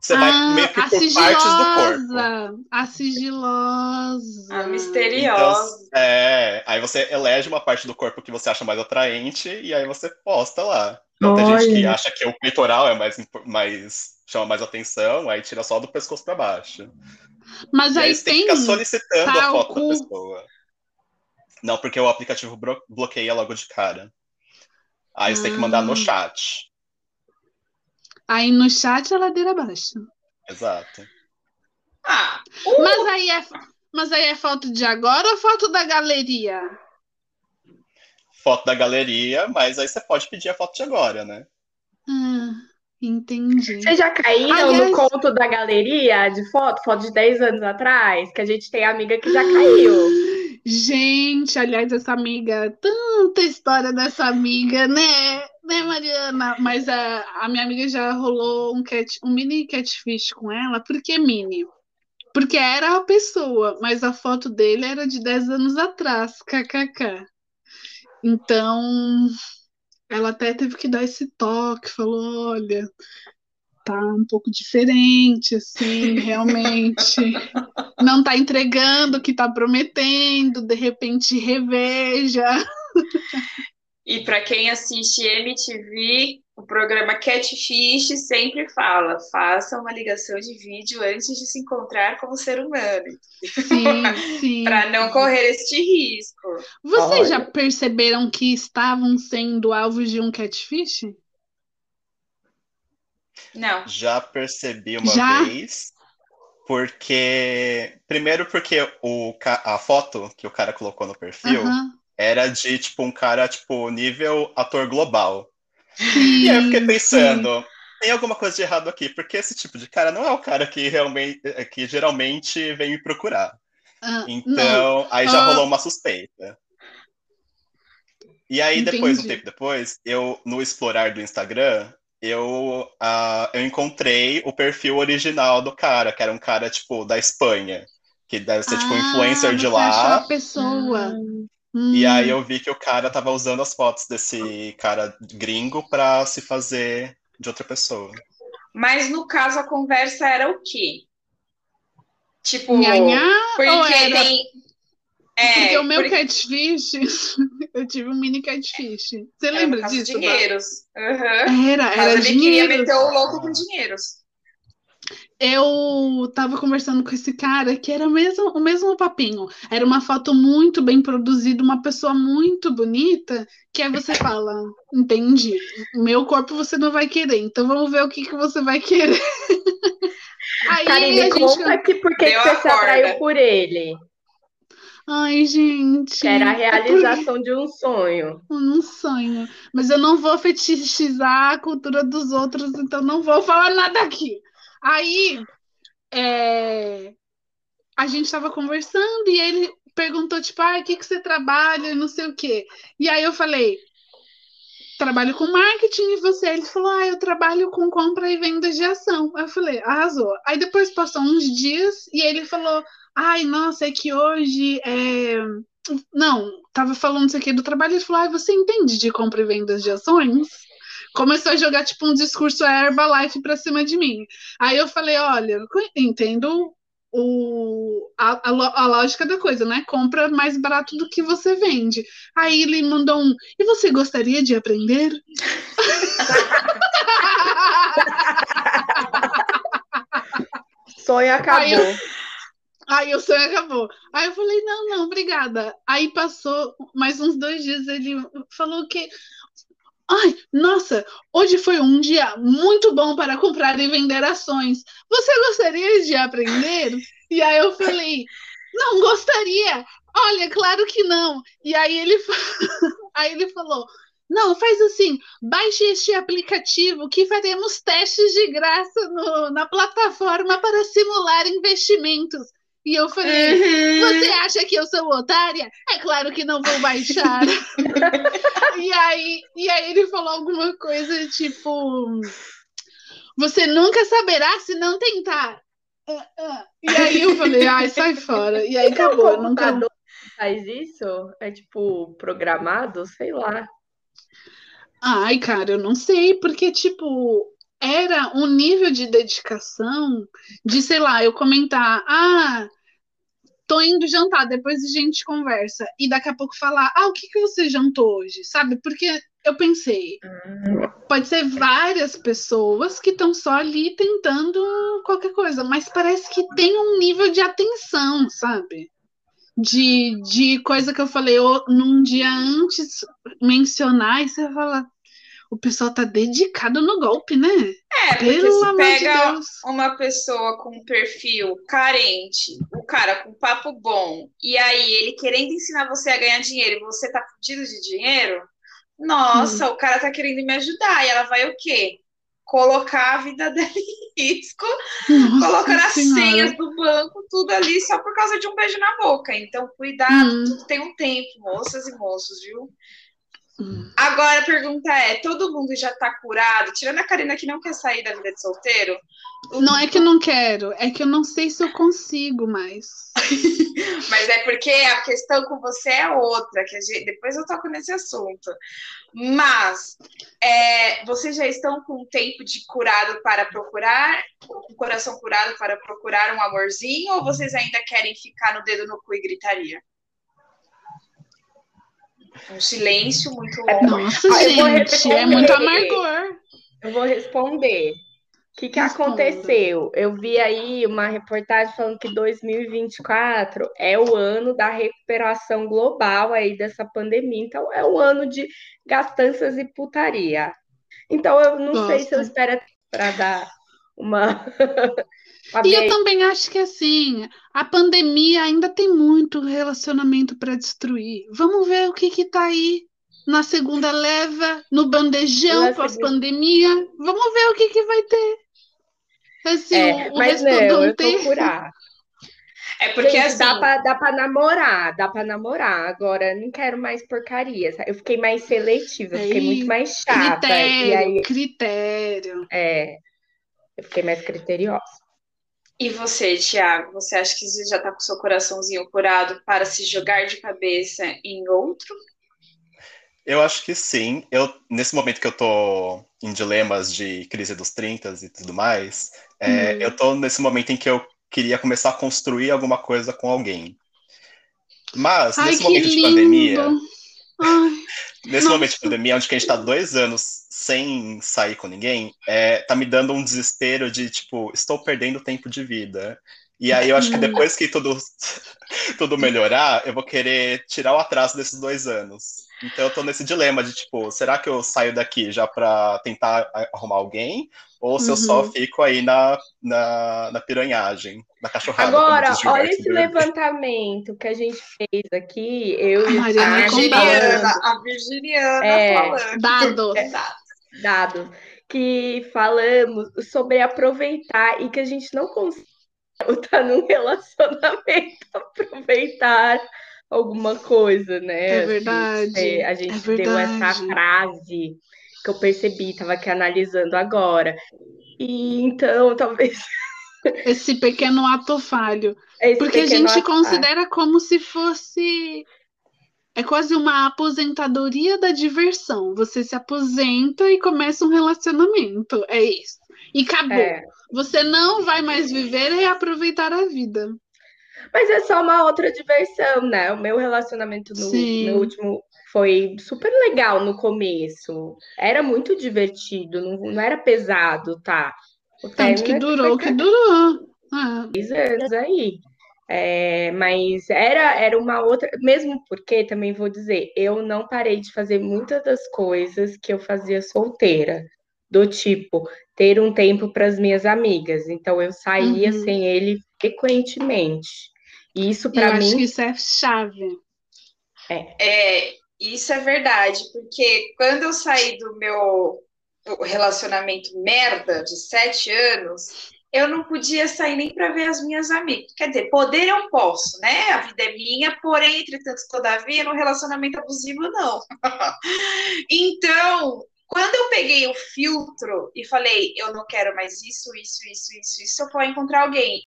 você ah, vai meio que por partes do corpo. A sigilosa. A misteriosa. Então, é, aí você elege uma parte do corpo que você acha mais atraente e aí você posta lá. Então tem gente que acha que o peitoral é mais, mais chama mais atenção, aí tira só do pescoço para baixo. Mas aí, aí você tem que ficar solicitando a foto da pessoa. Não, porque o aplicativo bloqueia logo de cara. Aí você tem que mandar no ah. chat. Aí no chat é ladeira abaixo. Exato. Ah, uh! mas, aí é, mas aí é foto de agora ou foto da galeria? Foto da galeria, mas aí você pode pedir a foto de agora, né? Ah, entendi. Vocês já caíram Aliás... no conto da galeria de foto, foto de 10 anos atrás? Que a gente tem amiga que já caiu. Gente, aliás, essa amiga, tanta história dessa amiga, né? Né, Mariana? Mas a, a minha amiga já rolou um, cat, um mini catfish com ela. Por que mini? Porque era a pessoa, mas a foto dele era de 10 anos atrás, kkk. Então, ela até teve que dar esse toque, falou, olha, tá um pouco diferente, assim, realmente. não tá entregando o que tá prometendo, de repente reveja. E para quem assiste MTV, o programa Catfish sempre fala: faça uma ligação de vídeo antes de se encontrar com o ser humano. Sim, sim. para não correr este risco. Vocês Olha. já perceberam que estavam sendo alvos de um catfish? Não. Já percebi uma Já? vez. Porque. Primeiro, porque o, a foto que o cara colocou no perfil Aham. era de, tipo, um cara, tipo, nível ator global. Sim, E aí eu fiquei pensando, tem alguma coisa de errado aqui, porque esse tipo de cara não é o cara que realmente, que geralmente vem me procurar. Não. Então, aí já Ah. rolou uma suspeita. E aí, depois, um Entendi. tempo depois, eu, no explorar do Instagram, eu, uh, eu encontrei o perfil original do cara, que era um cara, tipo, da Espanha, que deve ser, tipo, um influencer de Ah, lá. a pessoa. E Hum. aí eu vi que o cara tava usando as fotos desse cara gringo pra se fazer de outra pessoa. Mas no caso a conversa era o quê? Tipo, Nhanhá porque tem. É, Porque o meu porque catfish, eu tive um mini catfish. Você era lembra por disso? Dinheiros. Aham. Era, era ele queria dinheiro. meter o louco com dinheiros. eu tava conversando com esse cara que era o mesmo, o mesmo papinho. Era uma foto muito bem produzida, uma pessoa muito bonita, que aí você fala, entendi, meu corpo você não vai querer, então vamos ver o que, que você vai querer. aí Karine, a gente... conta aqui por que você se atraiu por ele. Ai, gente. Que era a realização é por... de um sonho. Um sonho. Mas eu não vou fetichizar a cultura dos outros, então não vou falar nada aqui. Aí é, a gente estava conversando e ele perguntou, tipo, ah, o que, que você trabalha? Não sei o quê. E aí eu falei, trabalho com marketing e você? Ele falou, ah, eu trabalho com compra e venda de ação. Eu falei, arrasou. Aí depois passou uns dias e ele falou, ai, nossa, é que hoje é... Não, tava falando isso aqui do trabalho, ele falou, ai, você entende de compra e venda de ações? começou a jogar tipo um discurso Herbalife pra cima de mim. Aí eu falei, olha, entendo o, a, a, a, lógica da coisa, né? Compra mais barato do que você vende. Aí ele mandou um, e você gostaria de aprender? Sonho acabou. Aí, eu, aí o sonho acabou. Aí eu falei, não, não, obrigada. Aí passou mais uns dois dias, ele falou que Ai, nossa, hoje foi um dia muito bom para comprar e vender ações. Você gostaria de aprender? E aí eu falei, não gostaria. Olha, claro que não. E aí ele, aí ele falou, não, faz assim, baixe este aplicativo que faremos testes de graça no, na plataforma para simular investimentos. E eu falei, uhum. você acha que eu sou otária? É claro que não vou baixar. e, aí, e aí ele falou alguma coisa tipo, você nunca saberá se não tentar. Uh, uh. E aí eu falei, ai, sai fora. E aí acabou. O nunca faz isso? É tipo programado? Sei lá. Ai, cara, eu não sei, porque, tipo, era um nível de dedicação de, sei lá, eu comentar, ah, tô indo jantar, depois a gente conversa. E daqui a pouco falar, ah, o que, que você jantou hoje? Sabe? Porque eu pensei, pode ser várias pessoas que estão só ali tentando qualquer coisa, mas parece que tem um nível de atenção, sabe? De, de coisa que eu falei num dia antes mencionar, e você fala, o pessoal tá dedicado no golpe, né? É, porque Pelo se pega de uma pessoa com um perfil carente, o cara com papo bom, e aí ele querendo ensinar você a ganhar dinheiro e você tá fudido de dinheiro, nossa, hum. o cara tá querendo me ajudar. E ela vai o quê? Colocar a vida dele em risco, nossa colocar as senhas do banco, tudo ali só por causa de um beijo na boca. Então, cuidado, hum. tudo tem um tempo, moças e moços, viu? Agora a pergunta é: todo mundo já tá curado? Tirando a Karina que não quer sair da vida de solteiro? Não é que eu não quero, é que eu não sei se eu consigo mais. Mas é porque a questão com você é outra, que gente, depois eu toco nesse assunto. Mas é, vocês já estão com tempo de curado para procurar, com o coração curado para procurar um amorzinho, ou vocês ainda querem ficar no dedo no cu e gritaria? Um silêncio muito é, longo. Nossa, ah, gente, é muito amargor. Eu vou responder. O que, que aconteceu? Eu vi aí uma reportagem falando que 2024 é o ano da recuperação global aí dessa pandemia. Então, é o ano de gastanças e putaria. Então, eu não Gosto. sei se eu espero para dar uma E eu também acho que assim, a pandemia ainda tem muito relacionamento para destruir. Vamos ver o que que tá aí na segunda leva, no bandejão pós-pandemia. Vamos ver o que que vai ter. Assim, é, o, mas não, eu tô curar. É porque Gente, assim... dá, pra, dá pra namorar, dá pra namorar. Agora, não quero mais porcaria. Eu fiquei mais seletiva, eu fiquei muito mais chata. Critério, e aí... critério. É, eu fiquei mais criteriosa. E você, Tiago, você acha que você já está com seu coraçãozinho curado para se jogar de cabeça em outro? Eu acho que sim. Eu, nesse momento que eu tô em dilemas de crise dos 30 e tudo mais, é, uhum. eu tô nesse momento em que eu queria começar a construir alguma coisa com alguém. Mas, Ai, nesse momento lindo. de pandemia. Ai. Nesse Nossa. momento de pandemia, onde a gente tá dois anos sem sair com ninguém, é, tá me dando um desespero de, tipo, estou perdendo tempo de vida. E aí eu acho que depois que tudo, tudo melhorar, eu vou querer tirar o atraso desses dois anos. Então eu tô nesse dilema de, tipo, será que eu saio daqui já para tentar arrumar alguém? Ou se uhum. eu só uhum. fico aí na, na, na piranhagem, na cachorrada. Agora, olha esse levantamento que a gente fez aqui, eu e a Virginiana, a Virginiana é, falando. Dados. É, dados. Que falamos sobre aproveitar e que a gente não consegue estar num relacionamento, aproveitar alguma coisa, né? É verdade. A gente, a gente é deu essa frase que eu percebi, estava aqui analisando agora. E então, talvez. Esse pequeno ato falho. Esse Porque a gente considera falho. como se fosse. É quase uma aposentadoria da diversão. Você se aposenta e começa um relacionamento. É isso. E acabou. É. Você não vai mais viver e aproveitar a vida. Mas é só uma outra diversão, né? O meu relacionamento no meu último foi super legal no começo. Era muito divertido, não, não era pesado, tá? O Tanto que durou, que durou. Ah. anos aí. É, mas era, era uma outra, mesmo porque também vou dizer, eu não parei de fazer muitas das coisas que eu fazia solteira, do tipo ter um tempo para as minhas amigas. Então eu saía uhum. sem ele frequentemente. E isso para mim. Acho que isso é chave. É. é, isso é verdade, porque quando eu saí do meu relacionamento merda de sete anos, eu não podia sair nem para ver as minhas amigas. Quer dizer, poder eu posso, né? A vida é minha, porém, entretanto, todavia, no relacionamento abusivo, não. então, quando eu peguei o filtro e falei, eu não quero mais isso, isso, isso, isso, isso, eu vou encontrar alguém.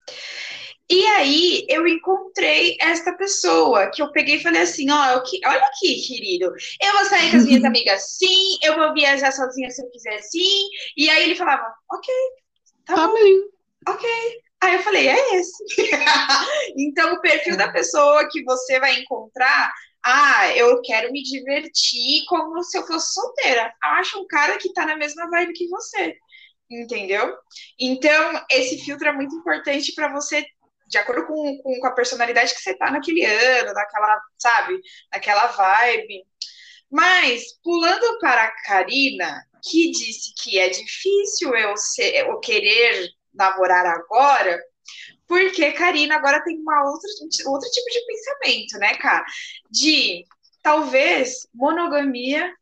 E aí eu encontrei esta pessoa que eu peguei e falei assim: ó, olha aqui, querido, eu vou sair com as minhas amigas sim, eu vou viajar sozinha se eu quiser sim. E aí ele falava: ok, tá, tá bom, bem. ok. Aí eu falei: é esse. então o perfil da pessoa que você vai encontrar. Ah, eu quero me divertir como se eu fosse solteira. Acha um cara que tá na mesma vibe que você entendeu? Então, esse filtro é muito importante para você de acordo com, com, com, a personalidade que você tá naquele ano, naquela, sabe, naquela vibe. Mas, pulando para a Karina, que disse que é difícil eu, ser, eu querer namorar agora, porque Karina agora tem uma outra, outro tipo de pensamento, né, cara? De talvez monogamia.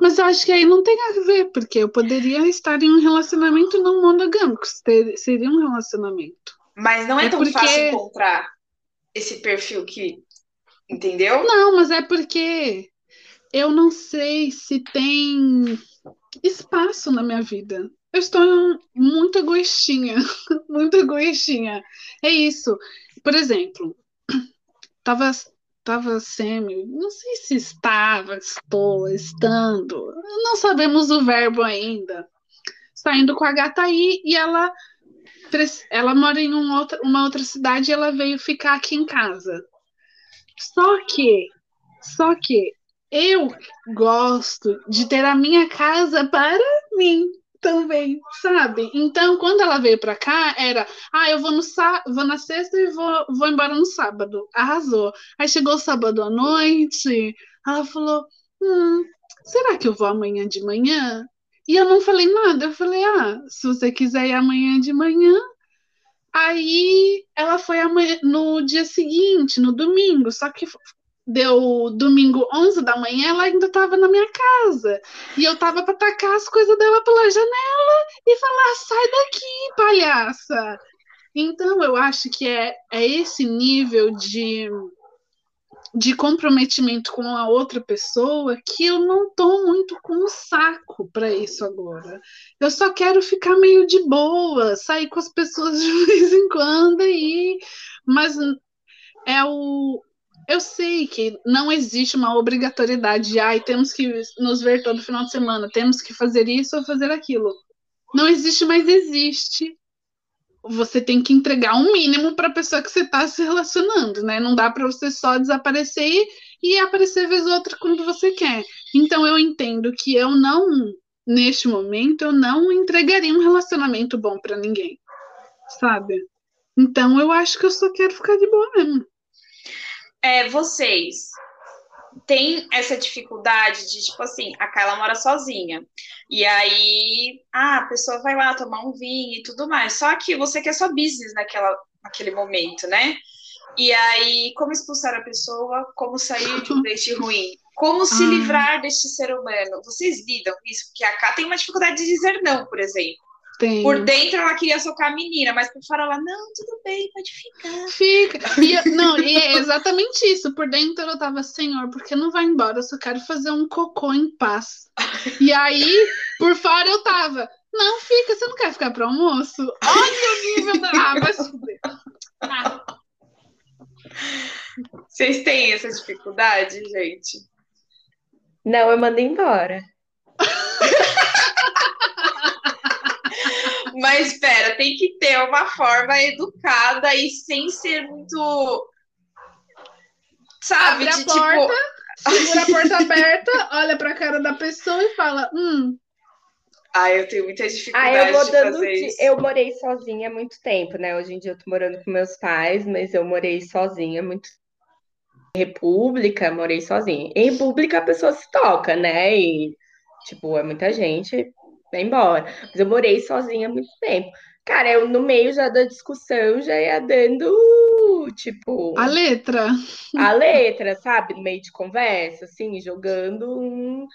Mas eu acho que aí não tem a ver, porque eu poderia estar em um relacionamento não monogâmico, seria um relacionamento. Mas não é, é tão porque... fácil encontrar esse perfil que. Entendeu? Não, mas é porque eu não sei se tem espaço na minha vida. Eu estou muito egoístinha, muito egoístinha. É isso. Por exemplo, tava, tava semi, não sei se estava, estou, estando, não sabemos o verbo ainda. Saindo com a gata aí e ela ela mora em um outra, uma outra cidade e ela veio ficar aqui em casa. Só que, só que eu gosto de ter a minha casa para mim também, sabe? Então, quando ela veio para cá, era, ah, eu vou no vou na sexta e vou, vou embora no sábado. Arrasou. Aí chegou o sábado à noite, ela falou, hum, será que eu vou amanhã de manhã? E eu não falei nada. Eu falei, ah, se você quiser ir amanhã de manhã. Aí ela foi amanhã, no dia seguinte, no domingo. Só que deu domingo 11 da manhã, ela ainda estava na minha casa. E eu tava para tacar as coisas dela pela janela e falar: sai daqui, palhaça. Então eu acho que é, é esse nível de de comprometimento com a outra pessoa que eu não tô muito com o saco para isso agora. Eu só quero ficar meio de boa, sair com as pessoas de vez em quando aí, mas é o eu sei que não existe uma obrigatoriedade de ai, temos que nos ver todo final de semana, temos que fazer isso ou fazer aquilo. Não existe, mas existe você tem que entregar um mínimo para a pessoa que você está se relacionando, né? Não dá para você só desaparecer e, e aparecer vez ou outra quando você quer. Então eu entendo que eu não, neste momento, eu não entregaria um relacionamento bom para ninguém, sabe? Então eu acho que eu só quero ficar de boa mesmo. É, vocês têm essa dificuldade de, tipo assim, a Kyla mora sozinha. E aí, ah, a pessoa vai lá tomar um vinho e tudo mais. Só que você quer só business naquela, naquele momento, né? E aí, como expulsar a pessoa, como sair de um date ruim, como se ah. livrar deste ser humano. Vocês lidam com isso? Porque a Ká tem uma dificuldade de dizer não, por exemplo. Tem. Por dentro ela queria socar a menina, mas por fora ela, não, tudo bem, pode ficar. Fica. E, não, e é exatamente isso. Por dentro eu tava, senhor, porque não vai embora? Eu só quero fazer um cocô em paz. E aí, por fora eu tava, não, fica, você não quer ficar pro almoço? Olha o nível da. Ah. Ah. Vocês têm essa dificuldade, gente? Não, eu mandei embora. Mas espera, tem que ter uma forma educada e sem ser muito. Sabe? Abre a de, tipo, porta, tipo... segura a porta aberta, olha pra cara da pessoa e fala: hum. Ah, eu tenho muita dificuldade ah, eu vou de dando fazer isso. Eu morei sozinha há muito tempo, né? Hoje em dia eu tô morando com meus pais, mas eu morei sozinha muito República, morei sozinha. Em República a pessoa se toca, né? E, tipo, é muita gente, vai embora. Mas eu morei sozinha há muito tempo. Cara, eu no meio já da discussão já ia dando, tipo. A letra. A letra, sabe? No meio de conversa, assim, jogando um.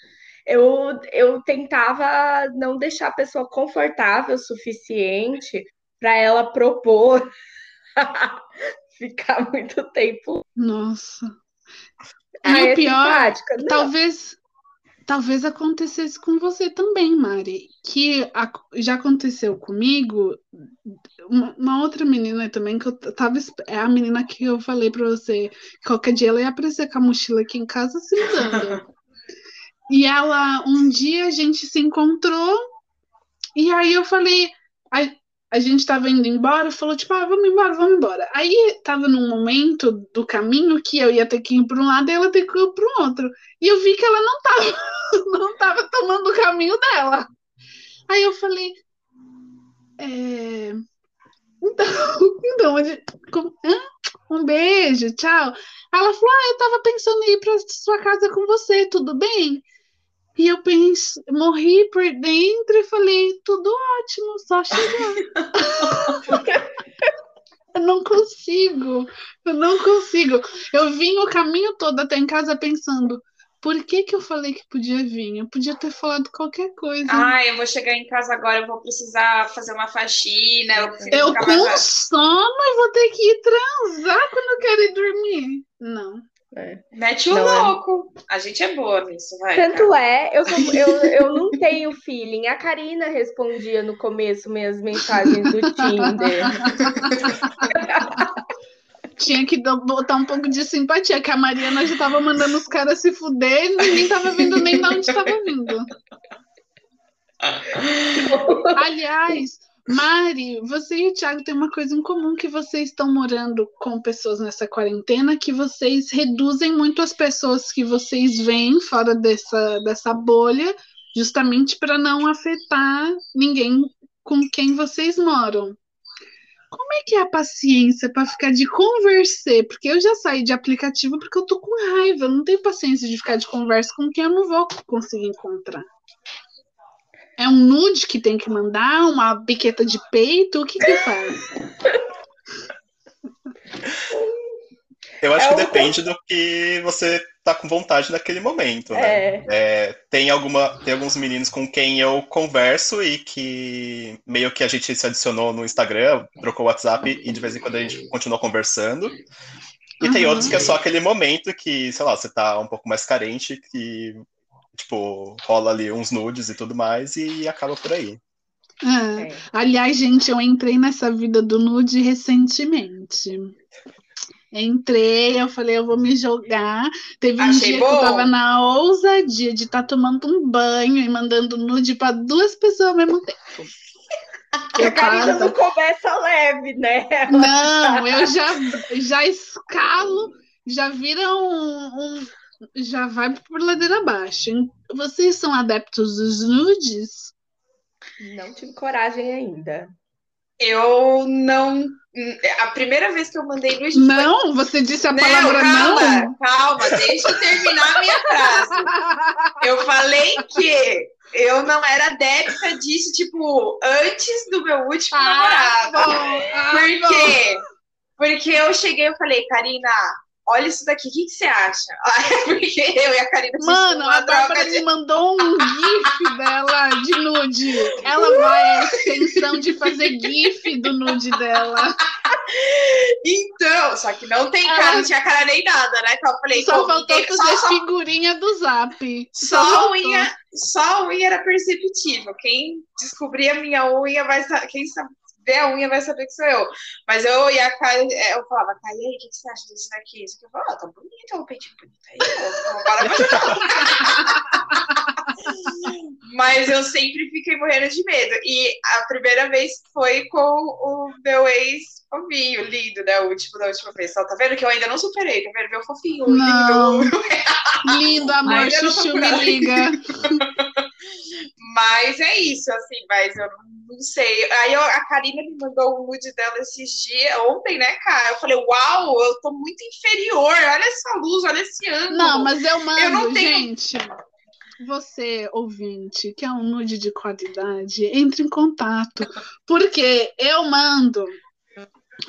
Eu, eu tentava não deixar a pessoa confortável o suficiente para ela propor ficar muito tempo. Nossa. E o é pior, talvez talvez acontecesse com você também, Mari, que a, já aconteceu comigo, uma, uma, outra menina também, que eu tava, é a menina que eu falei pra você, qualquer dia ela ia aparecer com a mochila aqui em casa se mudando. e ela, um dia a gente se encontrou, e aí eu falei, a gente estava indo embora, falou tipo, ah, vamos embora, vamos embora. Aí estava num momento do caminho que eu ia ter que ir para um lado e ela ter que ir para o outro. E eu vi que ela não estava não tava tomando o caminho dela. Aí eu falei, é... então, então com... um beijo, tchau. Ela falou, ah, eu estava pensando em ir para sua casa com você, tudo bem? E eu pensei, morri por dentro e falei, tudo ótimo, só chegar. eu não consigo, eu não consigo. Eu vim o caminho todo até em casa pensando, por que, que eu falei que podia vir? Eu podia ter falado qualquer coisa. Ah, eu vou chegar em casa agora, eu vou precisar fazer uma faxina. Eu, eu com mais... sono e vou ter que ir transar quando eu quero ir dormir. Não. É. Mete o não é. louco. É... A gente é boa nisso, vai. Tanto cara. é, eu, sou, eu, eu não tenho feeling. A Karina respondia no começo minhas mensagens do Tinder. Tinha que botar um pouco de simpatia, que a Mariana já tava mandando os caras se fuder e ninguém tava vendo nem de onde estava vindo. Aliás, Mari, você e o Thiago têm uma coisa em comum que vocês estão morando com pessoas nessa quarentena, que vocês reduzem muito as pessoas que vocês veem fora dessa, dessa bolha, justamente para não afetar ninguém com quem vocês moram. Como é que é a paciência para ficar de conversar? Porque eu já saí de aplicativo porque eu tô com raiva, eu não tenho paciência de ficar de conversa com quem eu não vou conseguir encontrar. É um nude que tem que mandar? Uma biqueta de peito? O que que faz? Eu acho é que depende do que você tá com vontade naquele momento, né? É. É, tem, alguma, tem alguns meninos com quem eu converso e que meio que a gente se adicionou no Instagram, trocou o WhatsApp e de vez em quando a gente continua conversando. E uhum. tem outros que é só aquele momento que, sei lá, você tá um pouco mais carente, que tipo, rola ali uns nudes e tudo mais e acaba por aí. É. É. Aliás, gente, eu entrei nessa vida do nude recentemente. Entrei, eu falei, eu vou me jogar. Teve um Achei dia bom. que eu tava na ousadia de estar tá tomando um banho e mandando nude para duas pessoas ao mesmo tempo. A Karina não começa leve, né? Não, eu já, já escalo, já vira um, um já vai por ladeira abaixo. Vocês são adeptos dos nudes? Não tive coragem ainda. Eu não. A primeira vez que eu mandei nude. Não, foi... você disse a palavra não. Calma, não. calma, deixa eu terminar a minha frase. Eu falei que eu não era adepta disso, tipo, antes do meu último ah, namorado. Bom, ah, Por quê? Bom. Porque eu cheguei e falei, Karina, olha isso daqui, o que, que você acha? Porque eu e a Karina Mano, a Bárbara de... me mandou um gif dela de nude. Ela vai a extensão de fazer gif do nude dela. Então, só que não tem cara, não tinha cara nem nada, né? Então eu falei, só faltou ninguém, fazer só, figurinha do zap. Só, só a unha, só a unha era perceptível. Quem descobrir a minha unha vai saber. Quem sabe, ver a unha vai saber que sou eu. Mas eu e a Kai, é, eu falava, Kai, aí, o que, você acha disso daqui? Isso aqui eu falava, ah, tá bonito, o peitinho bonito aí. Agora Mas eu sempre fiquei morrendo de medo. E a primeira vez foi com o meu ex fofinho, lindo, né? O último da última vez. Só tá vendo que eu ainda não superei, tá vendo? Meu fofinho, não. lindo. Lindo, amor, chuchu, me liga. Mas é isso, assim, mas eu não sei. Aí eu, a Karina me mandou o nude dela esses dias, ontem, né, cara? Eu falei, uau, eu tô muito inferior, olha essa luz, olha esse ângulo. Não, mas eu mando, eu não tenho... gente. Você, ouvinte, que é um nude de qualidade, entre em contato. Porque eu mando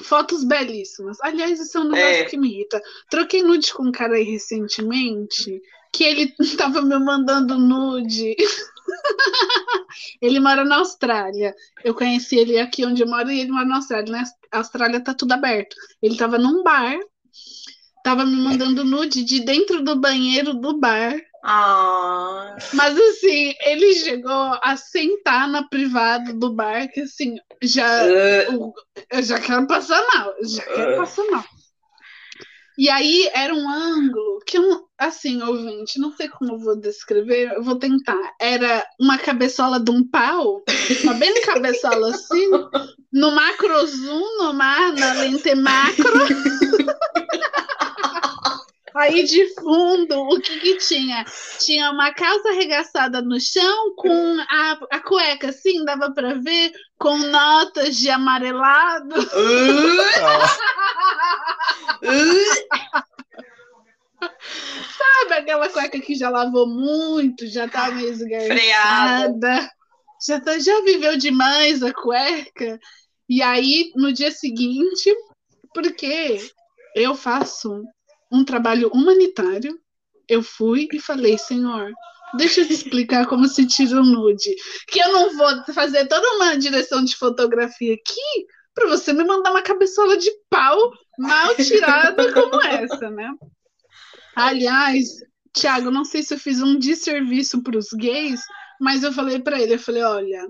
fotos belíssimas. Aliás, isso é um negócio é. que me irrita. Troquei nude com um cara aí recentemente, que ele tava me mandando nude. ele mora na Austrália. Eu conheci ele aqui onde eu moro e ele mora na Austrália. Na Austrália tá tudo aberto. Ele tava num bar, tava me mandando nude de dentro do banheiro do bar. Ah. Mas assim, ele chegou a sentar na privada do bar, que assim, já. Uh. Eu já quero passar mal, já quero uh. passar mal. E aí era um ângulo que, eu, assim, ouvinte, não sei como eu vou descrever, eu vou tentar. Era uma cabeçola de um pau, uma bem cabeçola assim, no macro zoom, no mar, na lente macro. Aí de fundo, o que que tinha? Tinha uma calça arregaçada no chão com a, a cueca, assim, dava para ver, com notas de amarelado. Sabe aquela cueca que já lavou muito, já tá meio esgarçada, já, tá, já viveu demais a cueca. E aí, no dia seguinte, porque eu faço um trabalho humanitário, eu fui e falei, Senhor, deixa eu te explicar como se tira um nude. Que eu não vou fazer toda uma direção de fotografia aqui para você me mandar uma cabeçola de pau mal tirada como essa, né? Aliás, Tiago, não sei se eu fiz um desserviço para os gays, mas eu falei para ele, eu falei, olha,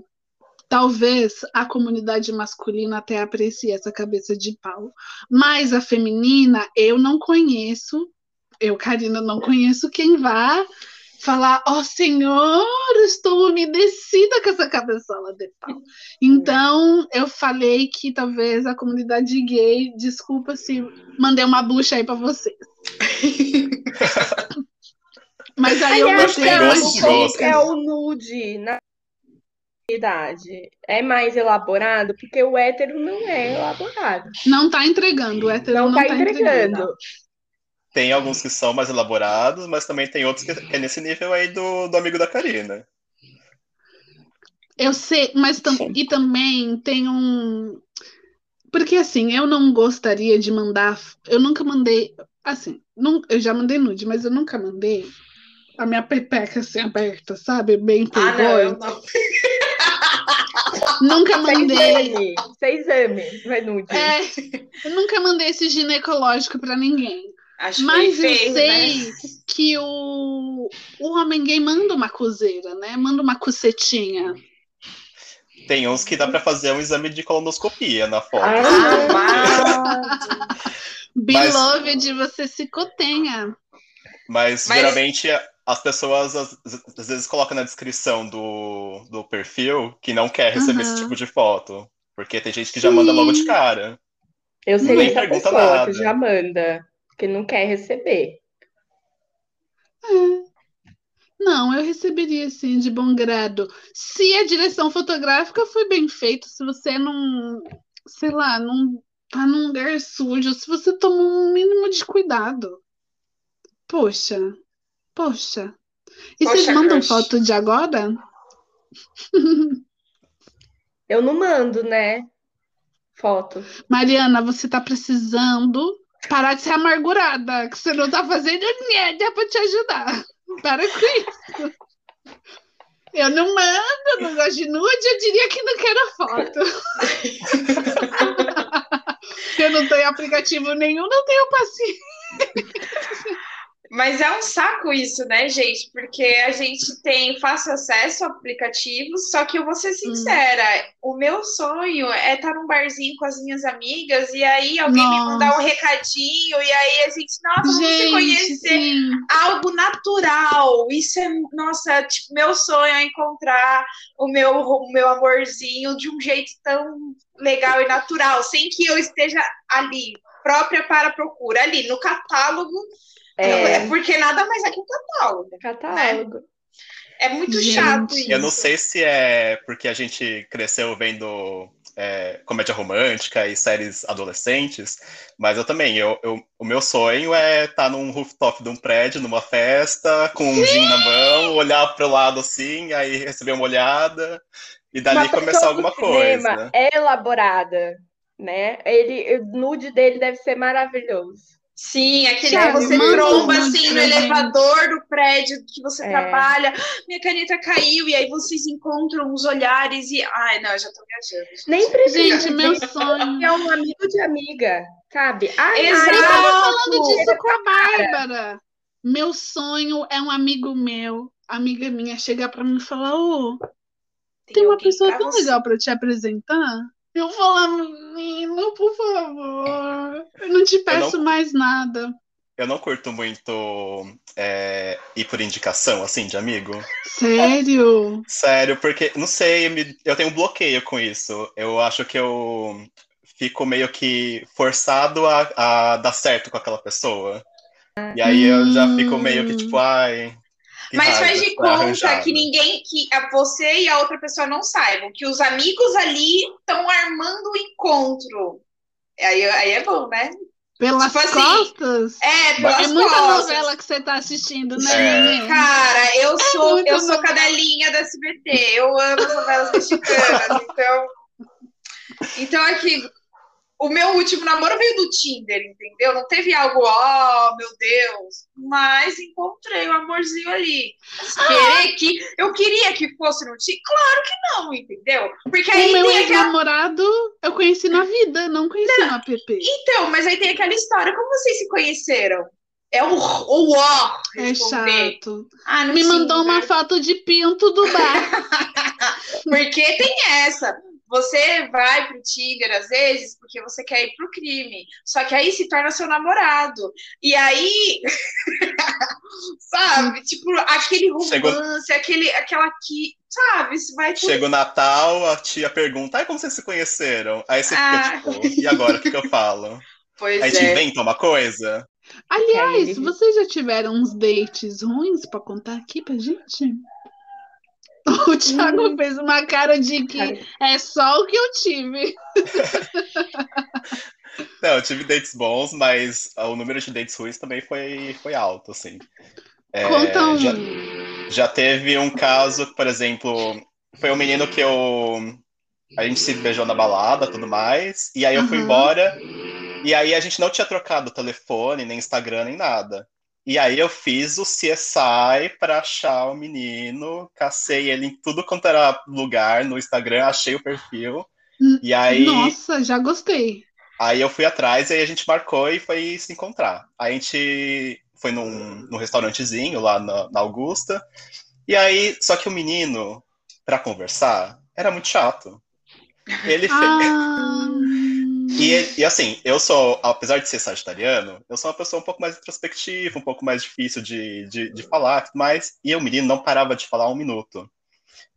Talvez a comunidade masculina até aprecie essa cabeça de pau, mas a feminina eu não conheço, eu, Karina, não conheço quem vá falar: Ó oh, Senhor, estou umedecida com essa cabeçola de pau. Então, eu falei que talvez a comunidade gay, desculpa se mandei uma bucha aí para vocês. Mas aí Aliás, eu botei é, é o nude, né? É mais elaborado, porque o hétero não é elaborado. Não está entregando, o hétero não, está tá entregando. entregando. Tem alguns que são mais elaborados, mas também tem outros que é nesse nível aí do, do amigo da Karina. Eu sei, mas tam e também tem um. Porque assim, eu não gostaria de mandar. Eu nunca mandei. Assim, não, eu já mandei nude, mas eu nunca mandei a minha pepeca assim aberta, sabe? Bem ah, não, eu não. Nunca mandei. Sem exame, vai nude. É, eu nunca mandei esse ginecológico para ninguém. Acho Mas feio, eu sei né? que o, o homem gay manda uma cozeira, né? Manda uma cucetinha. Tem uns que dá para fazer um exame de colonoscopia na foto. Ah, Beloved, Mas... você se cotenha. Mas, Mas, geralmente as pessoas às, às, vezes colocam na descrição do, do perfil que não quer receber uhum. esse tipo de foto. Porque tem gente que já Sim. manda logo de cara. Eu sei Nem essa pessoa nada. que já manda, que não quer receber. É. Não, eu receberia assim de bom grado. Se a direção fotográfica foi bem feita, se você não, sei lá, não tá num lugar sujo, se você tomou um mínimo de cuidado. Poxa, poxa. E Poxa, vocês mandam crush. foto de agora? Eu não mando, né? Foto. Mariana, você tá precisando parar de ser amargurada, que você não tá fazendo nada pra te ajudar. Para com isso. Eu não mando, não gosto de nude, eu diria que não quero foto. eu não tenho aplicativo nenhum, não tenho paciência. Mas é um saco isso, né, gente? Porque a gente tem fácil acesso a aplicativos, só que eu vou ser sincera, o meu sonho é estar num barzinho com as minhas amigas e aí alguém me mandar um Nossa. recadinho e aí a gente, nossa, vamos se Gente, conhecer. sim. Algo natural. Isso é, nossa, tipo, meu sonho é encontrar o meu, o meu amorzinho de um jeito tão legal e natural, sem que eu esteja ali, própria para a procura, ali no catálogo. É, É porque nada mais é que um catálogo. catálogo. É muito Gente. chato isso. Eu não sei se é porque a gente cresceu vendo é, comédia romântica e séries adolescentes, mas eu também, eu, eu- o meu sonho é estar num rooftop de um prédio, numa festa, com um gin na mão, olhar pro lado assim, aí receber uma olhada e dali Uma começar alguma coisa. É elaborada, né? Ele, o nude dele deve ser maravilhoso. Sim, aquele que você tromba assim no elevador do prédio que você É. trabalha. Minha caneta caiu e aí vocês encontram os olhares e. Ai, não, eu já tô viajando. Nem precisa Gente, meu sonho. é um amigo de amiga, sabe? Ai, Exato. Eu tava falando disso com a Bárbara. Meu sonho é um amigo meu, amiga minha, chegar pra mim e falar: Ô, tem uma alguém pessoa tão você. legal pra te apresentar. Eu falar, menino, por favor. Eu não te peço mais nada. Eu não curto muito é, ir por indicação, assim, de amigo. Sério? Sério, porque, não sei, eu, me- eu tenho um bloqueio com isso. Eu acho que eu fico meio que forçado a, a dar certo com aquela pessoa. E aí eu já fico meio que tipo, ai. Que Mas raiva, faz de tá conta arranjado. que ninguém, que a você e a outra pessoa não saibam, que os amigos ali estão armando o encontro. Aí, aí é bom, né? Pelas Tipo assim, costas? É, É pelas muita costas. novela que você tá assistindo, né, É. Cara, eu sou, muito eu sou cadelinha da SBT, eu amo as novelas mexicanas, então. Então aqui, o meu último namoro veio do Tinder, entendeu? Não teve algo, ó, meu Deus, mas encontrei o amorzinho ali. Querer que eu queria que fosse no Tinder, claro que não, entendeu? Porque aí O meu aquela ex-namorado eu conheci na vida, não conheci no app. Então, mas aí tem aquela história, como vocês se conheceram? É o, o ó É chato. Ah, Me mandou uma foto de pinto do bar. Porque tem essa. Você vai pro Tinder às vezes porque você quer ir pro crime. Só que aí se torna seu namorado. E aí, sabe? Tipo, aquele romance, Chegou- aquele, aquela que, sabe? Isso vai tudo. Chega o Natal, a tia pergunta, ai, como vocês se conheceram? Aí você Ah. fica tipo, e agora, o que, que eu falo? Pois Aí te é. inventa uma coisa? Aliás, ele- vocês já tiveram uns dates ruins pra contar aqui pra gente? O Thiago Hum. fez uma cara de que Cara, é só o que eu tive. Não, eu tive dates bons, mas o número de dates ruins também foi, foi alto, assim. É, Conta um. já, já teve um caso, por exemplo, foi um menino que eu. A gente se beijou na balada tudo mais, e aí eu fui Aham. embora, e aí a gente não tinha trocado telefone, nem Instagram, nem nada. E aí eu fiz o CSI pra achar o menino, cacei ele em tudo quanto era lugar no Instagram, achei o perfil. Hum, E aí, Nossa, já gostei. aí eu fui atrás e aí a gente marcou e foi se encontrar. Aí a gente foi num, num restaurantezinho lá na, na Augusta. E aí, só que o menino, pra conversar, era muito chato. Ele Ah, e, e assim, eu sou, apesar de ser sagitariano, eu sou uma pessoa um pouco mais introspectiva, um pouco mais difícil de, de, de falar, mas e o menino não parava de falar um minuto.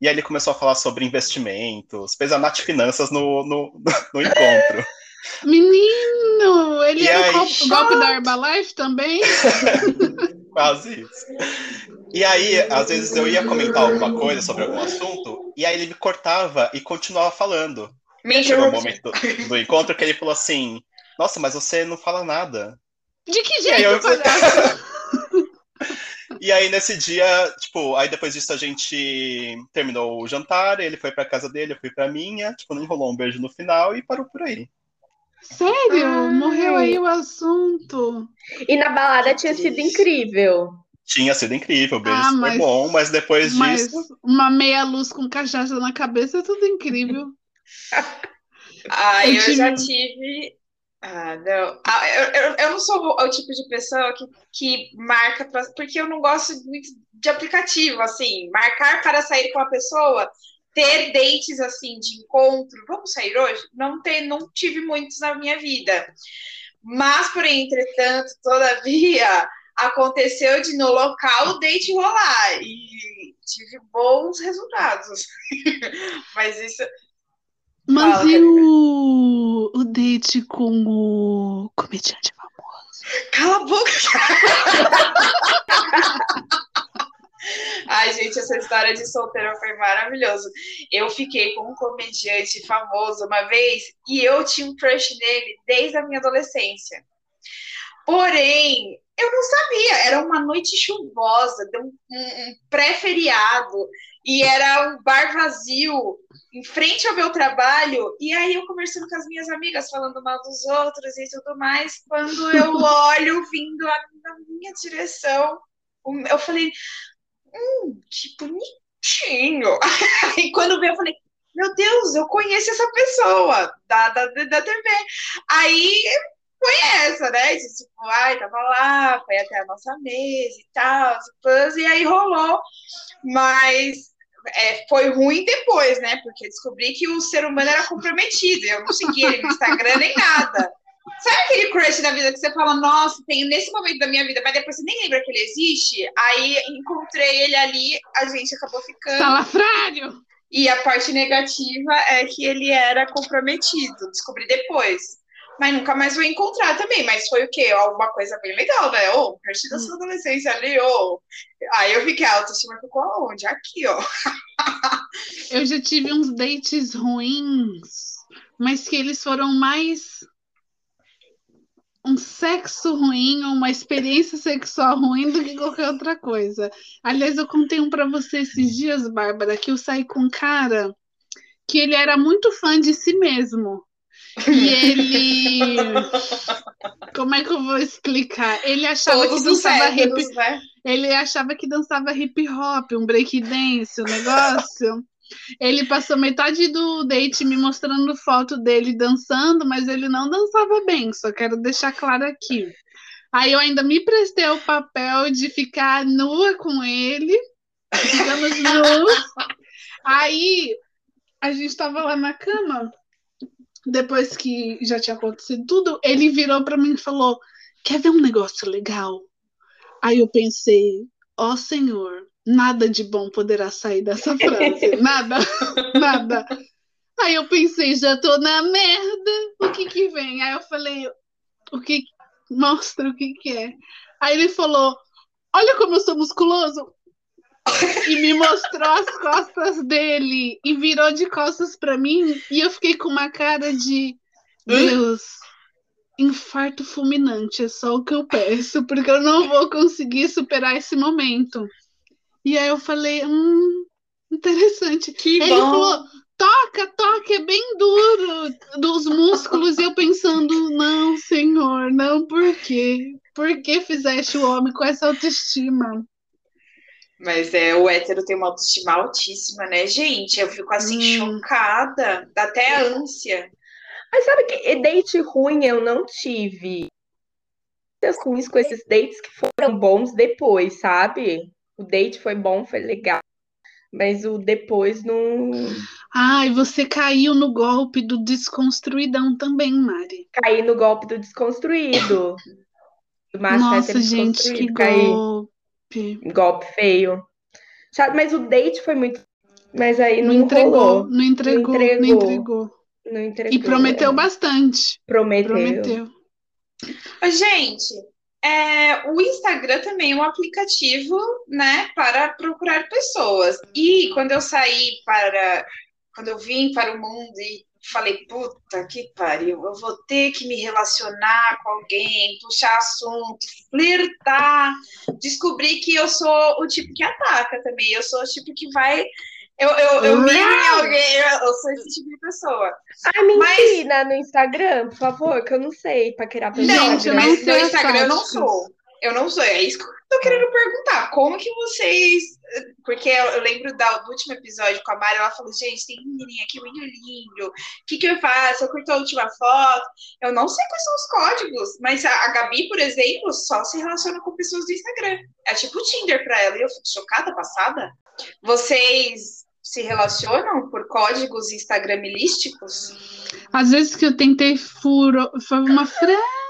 E aí ele começou a falar sobre investimentos, fez a Nath Finanças no, no, no encontro. menino, ele E era aí, o golpe da Herbalife também? Quase isso. E aí, às vezes eu ia comentar alguma coisa sobre algum assunto, e aí ele me cortava e continuava falando. Chegou um momento do, do encontro que ele falou assim: Nossa, mas você não fala nada. De que jeito, eu... palhaço? E aí, nesse dia, tipo, aí depois disso a gente terminou o jantar, ele foi pra casa dele, eu fui pra minha, tipo, não enrolou um beijo no final e parou por aí. Sério? Ai. Morreu aí o assunto. E na balada tinha sido incrível. Tinha sido incrível, o beijo ah, mas, foi bom, mas depois mas disso. Uma meia luz com cachaça na cabeça é tudo incrível. ah, eu, eu tive... já tive. Ah, não. Ah, eu, eu, eu, não sou o, tipo de pessoa que, que marca, pra, porque eu não gosto muito de aplicativo, assim. Marcar para sair com a pessoa ter dates assim de encontro, vamos sair hoje? Não ter, não tive muitos na minha vida. Mas, porém, entretanto, todavia, aconteceu de no local o date rolar e tive bons resultados. Mas isso. Mas Fala, e o... o date com o comediante famoso? Cala a boca! Ai, gente, essa história de solteiro foi maravilhoso. Eu fiquei com um comediante famoso uma vez e eu tinha um crush nele desde a minha adolescência. Porém, eu não sabia, era uma noite chuvosa, um, um, um pré-feriado, e era um bar vazio, em frente ao meu trabalho, e aí eu conversando com as minhas amigas, falando mal dos outros e tudo mais, quando eu olho vindo na minha direção, eu falei, hum, que bonitinho. Aí quando veio, eu falei, meu Deus, eu conheço essa pessoa da, da, da TV. Aí foi essa, né? De, tipo, ai, tava lá, foi até a nossa mesa e tal, e aí rolou. Mas é, foi ruim depois, né? Porque descobri que o ser humano era comprometido. Eu não segui ele no Instagram nem nada. Sabe aquele crush da vida que você fala, nossa, tenho nesse momento da minha vida, mas depois você nem lembra que ele existe? Aí encontrei ele ali, a gente acabou ficando. Salafrário! E a parte negativa é que ele era comprometido, descobri depois. Mas nunca mais vou encontrar também. Mas foi o quê? Alguma coisa bem legal, né? Ô, oh, crush da sua adolescência ali, ô. Oh. Aí eu fiquei, a autoestima ficou aonde? Aqui, ó. eu já tive uns dates ruins, mas que eles foram mais um sexo ruim ou uma experiência sexual ruim do que qualquer outra coisa. Aliás, eu contei um para você esses dias, Bárbara, que eu saí com um cara que ele era muito fã de si mesmo. E ele. Como é que eu vou explicar? Ele achava Todos que dançava hip. Né? Ele achava que dançava hip hop, um break dance, um negócio. Ele passou metade do date me mostrando foto dele dançando, mas ele não dançava bem, só quero deixar claro aqui. Aí eu ainda me prestei o papel de ficar nua com ele, ficamos nus. Aí a gente estava lá na cama, depois que já tinha acontecido tudo, ele virou para mim e falou: Quer ver um negócio legal? Aí eu pensei: Ó oh, Senhor, nada de bom poderá sair dessa frase. nada, nada. Aí eu pensei, já tô na merda, o que que vem? Aí eu falei, o que mostra o que que é? Aí ele falou, olha como eu sou musculoso. e me mostrou as costas dele e virou de costas para mim e eu fiquei com uma cara de Deus, infarto fulminante, é só o que eu peço, porque eu não vou conseguir superar esse momento. E aí eu falei, hum, interessante. Que Ele bom. falou, toca, toca, é bem duro dos músculos. E eu pensando, não, senhor, não, por quê? Por que fizeste o homem com essa autoestima? Mas é, o hétero tem uma autoestima altíssima, né, gente? Eu fico assim, hum. chocada, dá até ânsia. Mas sabe que date ruim eu não tive. Ruins com esses dates que foram bons depois, sabe? O date foi bom, foi legal. Mas o depois não. Ai, você caiu no golpe do desconstruidão também, Mari. Caí no golpe do desconstruído. Do Nossa, gente, que Caí. Golpe. Golpe feio. Mas o date foi muito. Mas aí não, não entregou, rolou. Não entregou, não entregou. Não entregou. Não entregou e prometeu é. bastante. Prometeu. Prometeu. Gente, é, o Instagram também é um aplicativo, né, para procurar pessoas. E quando eu saí para, quando eu vim para o mundo e falei, puta que pariu, eu vou ter que me relacionar com alguém, puxar assunto, flirtar, descobri que eu sou o tipo que ataca também, eu sou o tipo que vai eu, eu, eu miro em alguém, eu sou esse tipo de pessoa. Ah, me mas... ensina no Instagram, por favor, que eu não sei paquerar Não, Instagram. mas no Instagram eu não sou. Eu não sou. É isso que eu tô querendo perguntar. Como que vocês. Porque eu lembro do último episódio com a Mari, ela falou: gente, tem um menininho aqui muito lindo. O que, que eu faço? Eu curto a última foto. Eu não sei quais são os códigos, mas a, a Gabi, por exemplo, só se relaciona com pessoas do Instagram. É tipo o Tinder pra ela. E eu fico chocada, passada. Vocês se relacionam por códigos instagramilísticos? Às vezes que eu tentei furo, foi uma freda.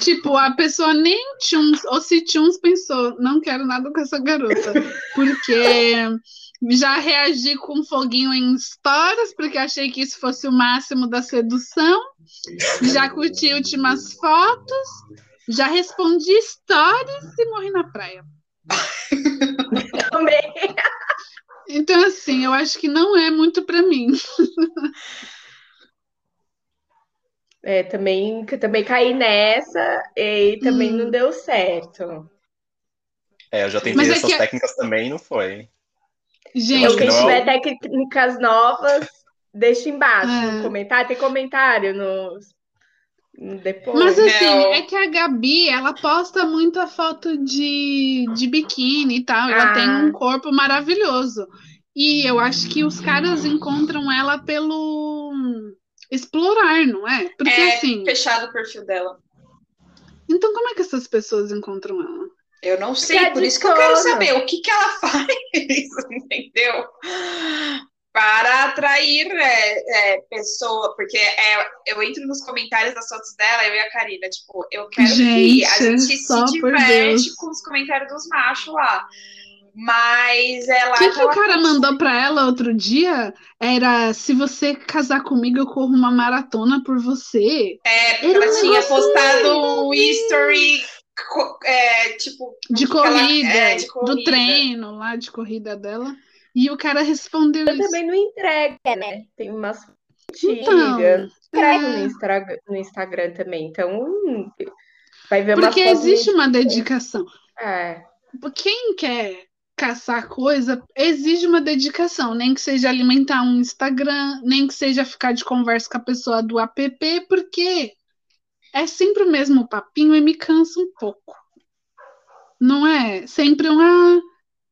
Tipo, a pessoa nem tchuns, ou se tchuns pensou, não quero nada com essa garota. Porque já reagi com foguinho em stories, porque achei que isso fosse o máximo da sedução. Já curti últimas fotos, já respondi stories e morri na praia. Também. Então, assim, eu acho que não é muito para mim. É, também, também caí nessa e também hum. não deu certo. É, eu já tentei é essas que... técnicas também e não foi. Gente, quem tiver técnicas novas, deixa embaixo é. no comentário. Tem comentário nos, depois, Mas assim, não. é que a Gabi, ela posta muita foto de, de biquíni e tal. Ela ah. tem um corpo maravilhoso. E eu acho que os caras encontram ela pelo explorar, não é? Porque é assim. fechado o perfil dela. Então, como é que essas pessoas encontram ela? Eu não sei, é por isso que eu quero saber o que, que ela faz, entendeu? para atrair é, é, pessoa, porque é, eu entro nos comentários das fotos dela, eu e a Karina, tipo, eu quero gente, que a gente se diverte com os comentários dos machos lá. Mas ela. O que, que o cara mandou para ela outro dia? Era se você casar comigo, eu corro uma maratona por você. É, porque ela tinha postado um history é, tipo. De corrida, ela, é, de corrida, do treino lá de corrida dela. E o cara respondeu eu isso. também não entrega, né? Tem umas então, entrega é... no, Instagram, no Instagram também. Então, vai ver Porque existe uma dedicação. É. Quem quer caçar coisa exige uma dedicação, nem que seja alimentar um Instagram, nem que seja ficar de conversa com a pessoa do app, porque é sempre o mesmo papinho e me cansa um pouco. Não é? Sempre um ah,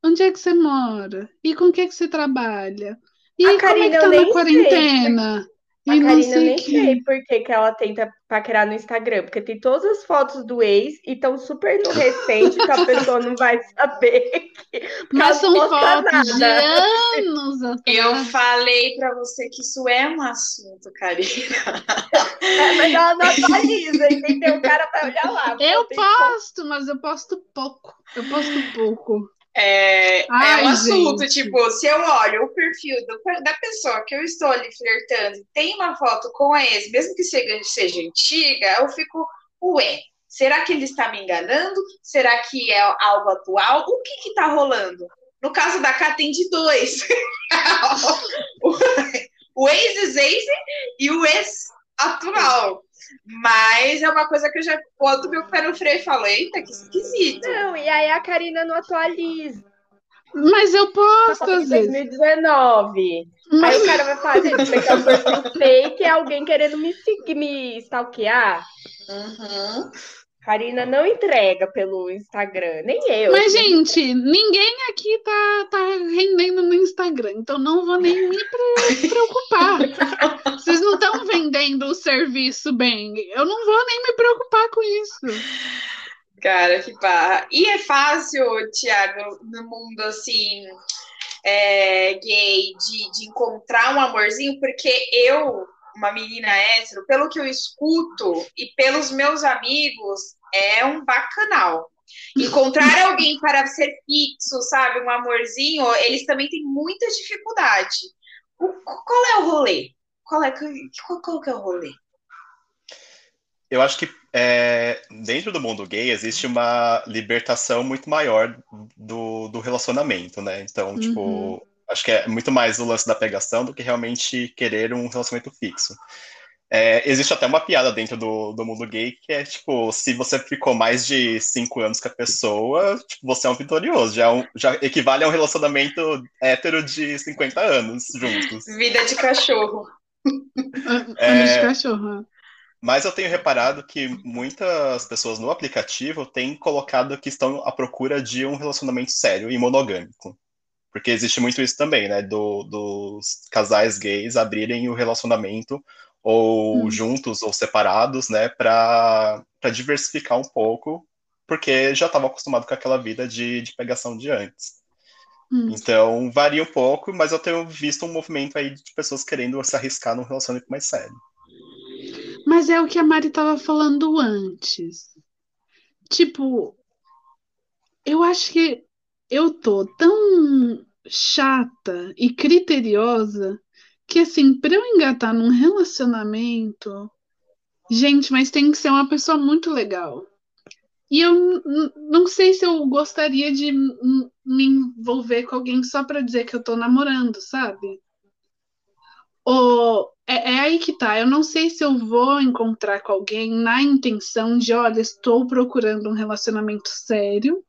Onde é que você mora? E com o que, é que você trabalha? E a como é que tá na quarentena? A e Karina eu nem que... sei por que, que ela tenta paquerar no Instagram, porque tem todas as fotos do ex e estão super no recente que a pessoa não vai saber. Que, Mas são fotos de anos atrás. Eu falei para você que isso é um assunto, Karina. É, mas ela não atualiza, entendeu? O cara vai olhar lá. Eu posto, mas eu posto pouco. Eu posto pouco. É, Ai, é um assunto, gente. tipo, se eu olho o perfil do, da pessoa que eu estou ali flertando e tem uma foto com a ex, mesmo que seja, seja antiga, eu fico, ué, será que ele está me enganando? Será que é algo atual? O que que tá rolando? No caso da Cá tem de dois. o, o ex-ex e o ex-atual. Mas é uma coisa que eu já boto meu pé no freio e falo, eita, que esquisito. Não, e aí a Karina não atualiza. Mas eu posto às vezes. 2019. Mas... Aí o cara vai fazer isso, é um perfil fake, é alguém querendo me seguir, me stalkear. Uhum. Karina não entrega pelo Instagram, nem eu. Mas, gente, ninguém aqui tá, tá rendendo no Instagram, então não vou nem me preocupar. Vocês não estão vendendo o serviço bem. Eu não vou nem me preocupar com isso. Cara, que barra. E é fácil, Tiago, no mundo assim, é, gay, de, de encontrar um amorzinho, porque eu uma menina hétero, pelo que eu escuto e pelos meus amigos, é um bacanal. Encontrar alguém para ser fixo, sabe, um amorzinho, eles também têm muita dificuldade. O, qual é o rolê? Qual é, qual, qual que é o rolê? eu acho que é, dentro do mundo gay existe uma libertação muito maior do, do relacionamento, né? Então, tipo, uhum. tipo, acho que é muito mais o lance da pegação do que realmente querer um relacionamento fixo. É, existe até uma piada dentro do, do mundo gay que é tipo, se você ficou mais de cinco anos com a pessoa, tipo, você é um vitorioso, já, é um, já equivale a um relacionamento hétero de 50 anos juntos. Vida de cachorro. É, de cachorro. Mas eu tenho reparado que muitas pessoas no aplicativo têm colocado que estão à procura de um relacionamento sério e monogâmico. Porque existe muito isso também, né? Do, dos casais gays abrirem o relacionamento ou hum. juntos ou separados, né? Para diversificar um pouco, porque já estava acostumado com aquela vida de, de pegação de antes. Hum. Então, varia um pouco, mas eu tenho visto um movimento aí de pessoas querendo se arriscar num relacionamento mais sério. Mas é o que a Mari estava falando antes. Tipo, eu acho que eu tô tão chata e criteriosa que, assim, para eu engatar num relacionamento, gente, mas tem que ser uma pessoa muito legal. E eu não sei se eu gostaria de me envolver com alguém só para dizer que eu tô namorando, sabe? Ou é, é, aí que tá. Eu não sei se eu vou encontrar com alguém na intenção de, olha, estou procurando um relacionamento sério.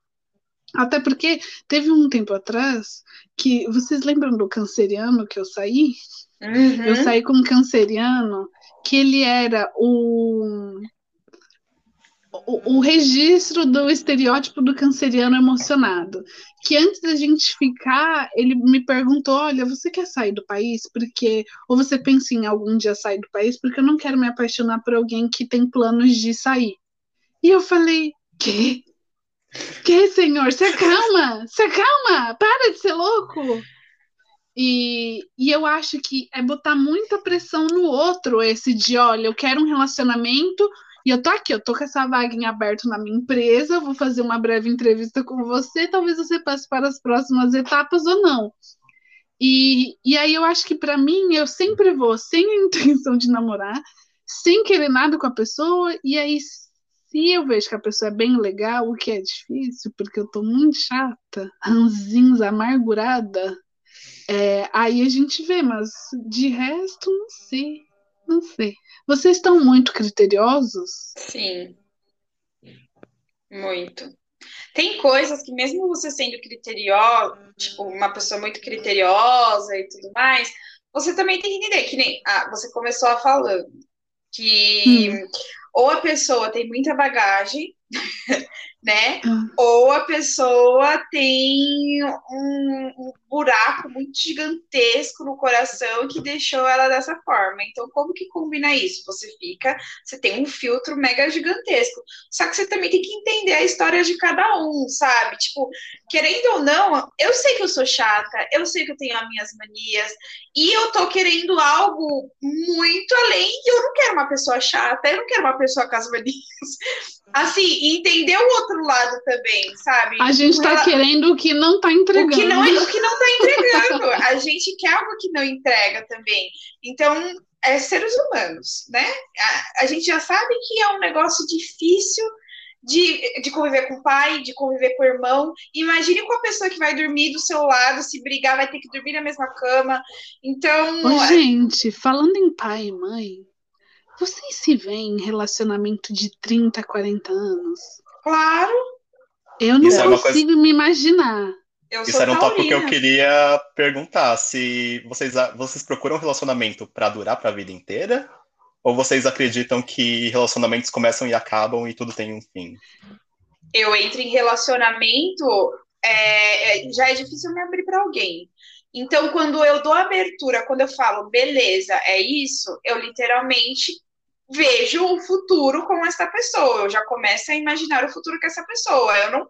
Até porque teve um tempo atrás que. Vocês lembram do canceriano que eu saí? Uhum. Eu saí com um canceriano que ele era o o, o, registro do estereótipo do canceriano emocionado. Que antes da gente ficar, ele me perguntou: olha, você quer sair do país? Porque. Ou você pensa em algum dia sair do país? Porque eu não quero me apaixonar por alguém que tem planos de sair. E eu falei: quê? Que, senhor? Se acalma! Se acalma! Para de ser louco! E, e eu acho que é botar muita pressão no outro, esse de, olha, eu quero um relacionamento e eu tô aqui, eu tô com essa vaga em aberto na minha empresa, vou fazer uma breve entrevista com você, talvez você passe para as próximas etapas ou não. E, e aí eu acho que para mim eu sempre vou sem a intenção de namorar, sem querer nada com a pessoa, e aí se eu vejo que a pessoa é bem legal, o que é difícil, porque eu tô muito chata, ranzinza, amargurada, é, aí a gente vê, mas de resto, não sei. Não sei. Vocês estão muito criteriosos? Sim. Muito. Tem coisas que, mesmo você sendo criteriosa, tipo, uma pessoa muito criteriosa e tudo mais, você também tem que entender que nem ah, você começou a falando que hum. ou a pessoa tem muita bagagem né? Hum. Ou a pessoa tem um, um, buraco muito gigantesco no coração que deixou ela dessa forma. Então, como que combina isso? Você fica, você tem um filtro mega gigantesco. Só que você também tem que entender a história de cada um, sabe? Tipo, querendo ou não, eu sei que eu sou chata, eu sei que eu tenho as minhas manias, e eu tô querendo algo muito além, e eu não quero uma pessoa chata, eu não quero uma pessoa com as manias assim, entender o outro lado também, sabe? A gente tá ela... querendo o que não tá entregando. O que não, é, o que não tá entregando. a gente quer algo que não entrega também. Então, é seres humanos, né? A, a gente já sabe que é um negócio difícil de, de conviver com o pai, de conviver com o irmão. Imagine com a pessoa que vai dormir do seu lado, se brigar, vai ter que dormir na mesma cama. Então. Ô, gente, falando em pai e mãe, vocês se veem em relacionamento de 30, 40 anos? Claro. Eu não Isso consigo é coisa... me imaginar. Eu Isso era um tópico que eu queria perguntar. Se vocês, vocês procuram relacionamento para durar para a vida inteira? Ou vocês acreditam que relacionamentos começam e acabam e tudo tem um fim? Eu entro em relacionamento, é, é já é difícil me abrir para alguém. Então, quando eu dou abertura, quando eu falo, beleza, é isso, eu literalmente vejo o futuro com essa pessoa. Eu já começo a imaginar o futuro com essa pessoa. Eu não.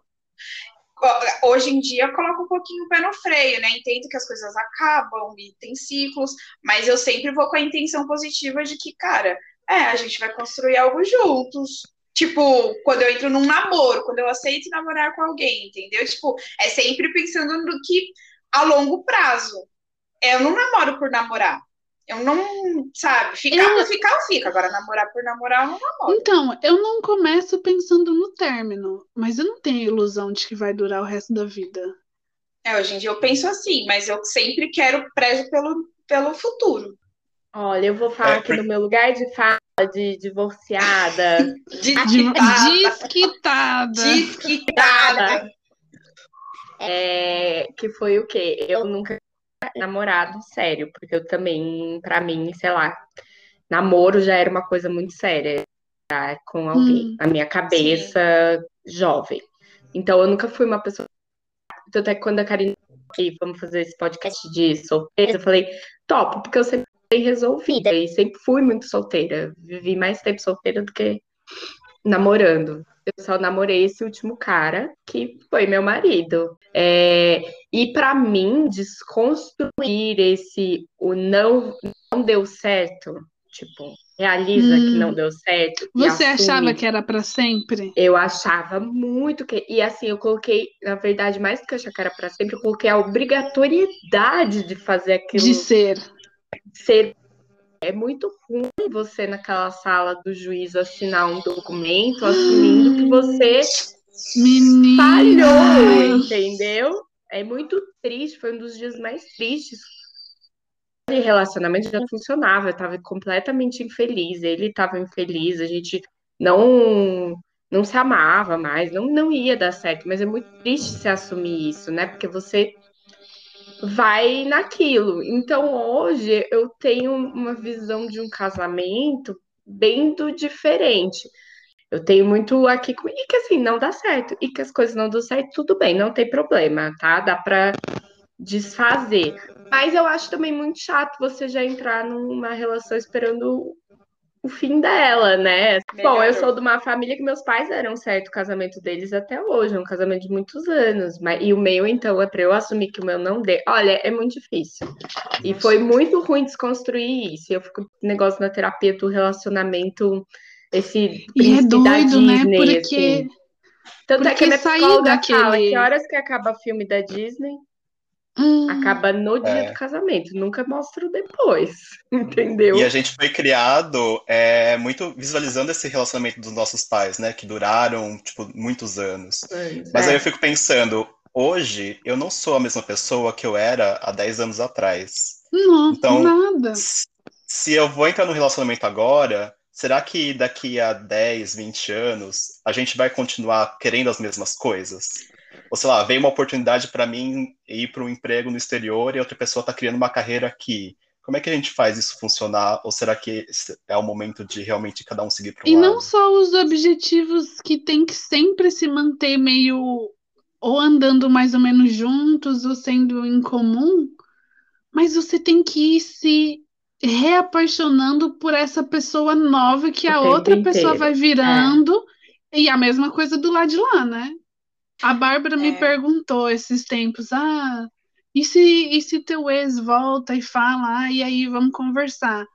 Hoje em dia, eu coloco um pouquinho o pé no freio, né? Entendo que as coisas acabam e tem ciclos, mas eu sempre vou com a intenção positiva de que, cara, é, a gente vai construir algo juntos. Tipo, quando eu entro num namoro, quando eu aceito namorar com alguém, entendeu? Tipo, é sempre pensando no que a longo prazo. Eu não namoro por namorar, Eu não, sabe, ficar eu... por ficar eu fico, agora namorar por namorar eu não namoro. Então, eu não começo pensando no término, mas eu não tenho ilusão de que vai durar o resto da vida. É, hoje em dia eu penso assim, mas eu sempre quero prezo pelo, pelo futuro. Olha, eu vou falar é, aqui no meu lugar de fala de divorciada. Desquitada. Desquitada. É, que foi o quê? Eu nunca namorado sério, porque eu também, para mim, sei lá, namoro já era uma coisa muito séria tá? com alguém, hum, na minha cabeça, sim. jovem. Então eu nunca fui uma pessoa. Tanto é que quando a Karine e vamos fazer esse podcast de solteira, eu falei, top, porque eu sempre fui resolvida e sempre fui muito solteira. Vivi mais tempo solteira do que namorando. Eu só namorei esse último cara, que foi meu marido. É, e para mim, desconstruir esse o não, não deu certo, tipo, realiza hum. que não deu certo. Você achava que era para sempre? Eu achava muito que. E assim, eu coloquei, na verdade, mais do que achar que era para sempre, eu coloquei a obrigatoriedade de fazer aquilo. De ser. Ser é muito ruim você, naquela sala do juiz, assinar um documento assumindo que você Menina. falhou, entendeu? É muito triste, foi um dos dias mais tristes. O relacionamento já funcionava, eu estava completamente infeliz, ele estava infeliz, a gente não não se amava mais, não, não ia dar certo, mas é muito triste se assumir isso, né? Porque você vai naquilo. Então hoje eu tenho uma visão de um casamento bem do diferente. Eu tenho muito aqui comigo e que assim não dá certo e que as coisas não dão certo, tudo bem, não tem problema, tá? Dá para desfazer. Mas eu acho também muito chato você já entrar numa relação esperando o fim dela, né? Bom, eu sou de uma família que meus pais eram certo o casamento deles até hoje, é um casamento de muitos anos. Mas, e o meu, então, é para eu assumir que o meu não dê. Olha, é muito difícil. E foi muito ruim desconstruir isso. Eu fico negócio na terapia do relacionamento, esse e é doido, da né? Disney, né? Porque... Assim. Tanto Porque é que minha psicóloga daquele... fala que horas que acaba o filme da Disney, Hum. Acaba no dia é. do casamento, nunca mostra o depois, entendeu? E a gente foi criado é, muito visualizando esse relacionamento dos nossos pais, né? Que duraram, tipo, muitos anos. Mas é. aí eu fico pensando, hoje eu não sou a mesma pessoa que eu era há 10 anos atrás. Não, então, nada. Se eu vou entrar no relacionamento agora, será que daqui a 10, 20 anos a gente vai continuar querendo as mesmas coisas? Ou sei lá, veio uma oportunidade para mim ir para um emprego no exterior e outra pessoa está criando uma carreira aqui. Como é que a gente faz isso funcionar? Ou será que é o momento de realmente cada um seguir para um E lado? não só os objetivos que tem que sempre se manter meio ou andando mais ou menos juntos ou sendo em comum, mas você tem que ir se reapaixonando por essa pessoa nova que o a outra inteiro. pessoa vai virando. É. E a mesma coisa do lado de lá, né? A Bárbara é. me perguntou esses tempos, ah, e se, e se teu ex volta e fala, ah, e aí vamos conversar?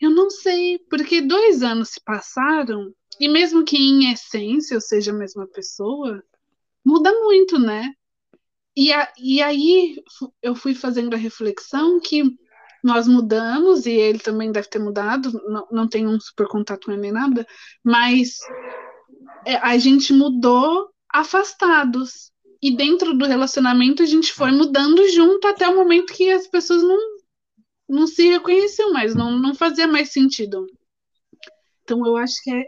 Eu não sei, porque dois anos se passaram, e mesmo que em essência eu seja a mesma pessoa, muda muito, né? E, a, e aí eu fui fazendo a reflexão que nós mudamos, e ele também deve ter mudado, não, não tem um super contato com ele nem nada, mas é, a gente mudou afastados. E dentro do relacionamento a gente foi mudando junto até o momento que as pessoas não, não se reconheciam mais, não, não fazia mais sentido. Então eu acho que é, é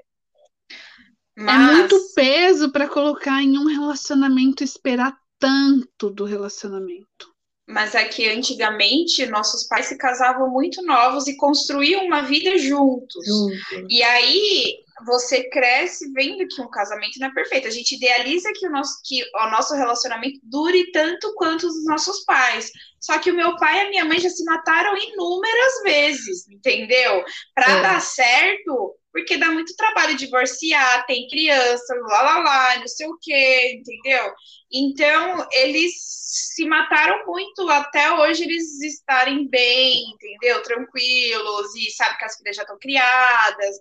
Mas... é muito peso para colocar em um relacionamento esperar tanto do relacionamento. Mas é que antigamente nossos pais se casavam muito novos e construíam uma vida juntos. Junto. E aí você cresce vendo que um casamento não é perfeito. A gente idealiza que o nosso, que o nosso relacionamento dure tanto quanto os nossos pais. Só que o meu pai e a minha mãe já se mataram inúmeras vezes, entendeu? Para é. dar certo, porque dá muito trabalho divorciar, tem criança, lá lá lá, não sei o quê, entendeu? Então, eles se mataram muito até hoje eles estarem bem, entendeu? Tranquilos, e sabe que as filhas já estão criadas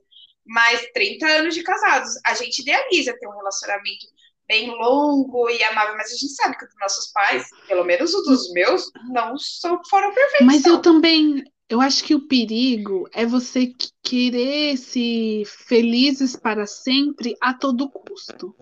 mais 30 anos de casados. A gente idealiza ter um relacionamento bem longo e amável, mas a gente sabe que os nossos pais, pelo menos os dos meus, não são, foram perfeitos. Mas eu também, Eu acho que o perigo é você querer se felizes para sempre a todo custo.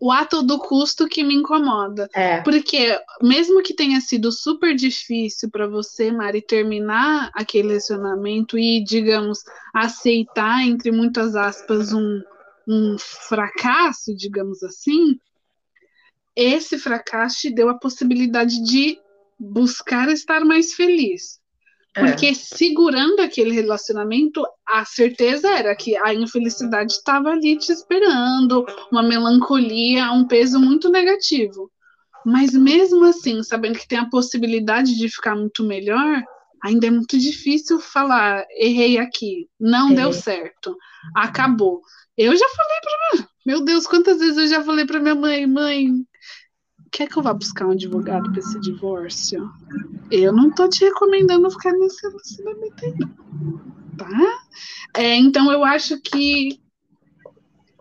O a todo custo que me incomoda. É. Porque, mesmo que tenha sido super difícil para você, Mari, terminar aquele relacionamento e, digamos, aceitar, entre muitas aspas, um, um fracasso, digamos assim, esse fracasso te deu a possibilidade de buscar estar mais feliz. Porque é. segurando aquele relacionamento, a certeza era que a infelicidade estava ali te esperando, uma melancolia, um peso muito negativo. Mas mesmo assim, sabendo que tem a possibilidade de ficar muito melhor, ainda é muito difícil falar, errei aqui, não é. deu certo, acabou. Eu já falei para meu Deus, quantas vezes eu já falei para minha mãe, mãe, quer que eu vá buscar um advogado para esse divórcio? Eu não tô te recomendando ficar nesse relacionamento aí. Tá? É, então eu acho que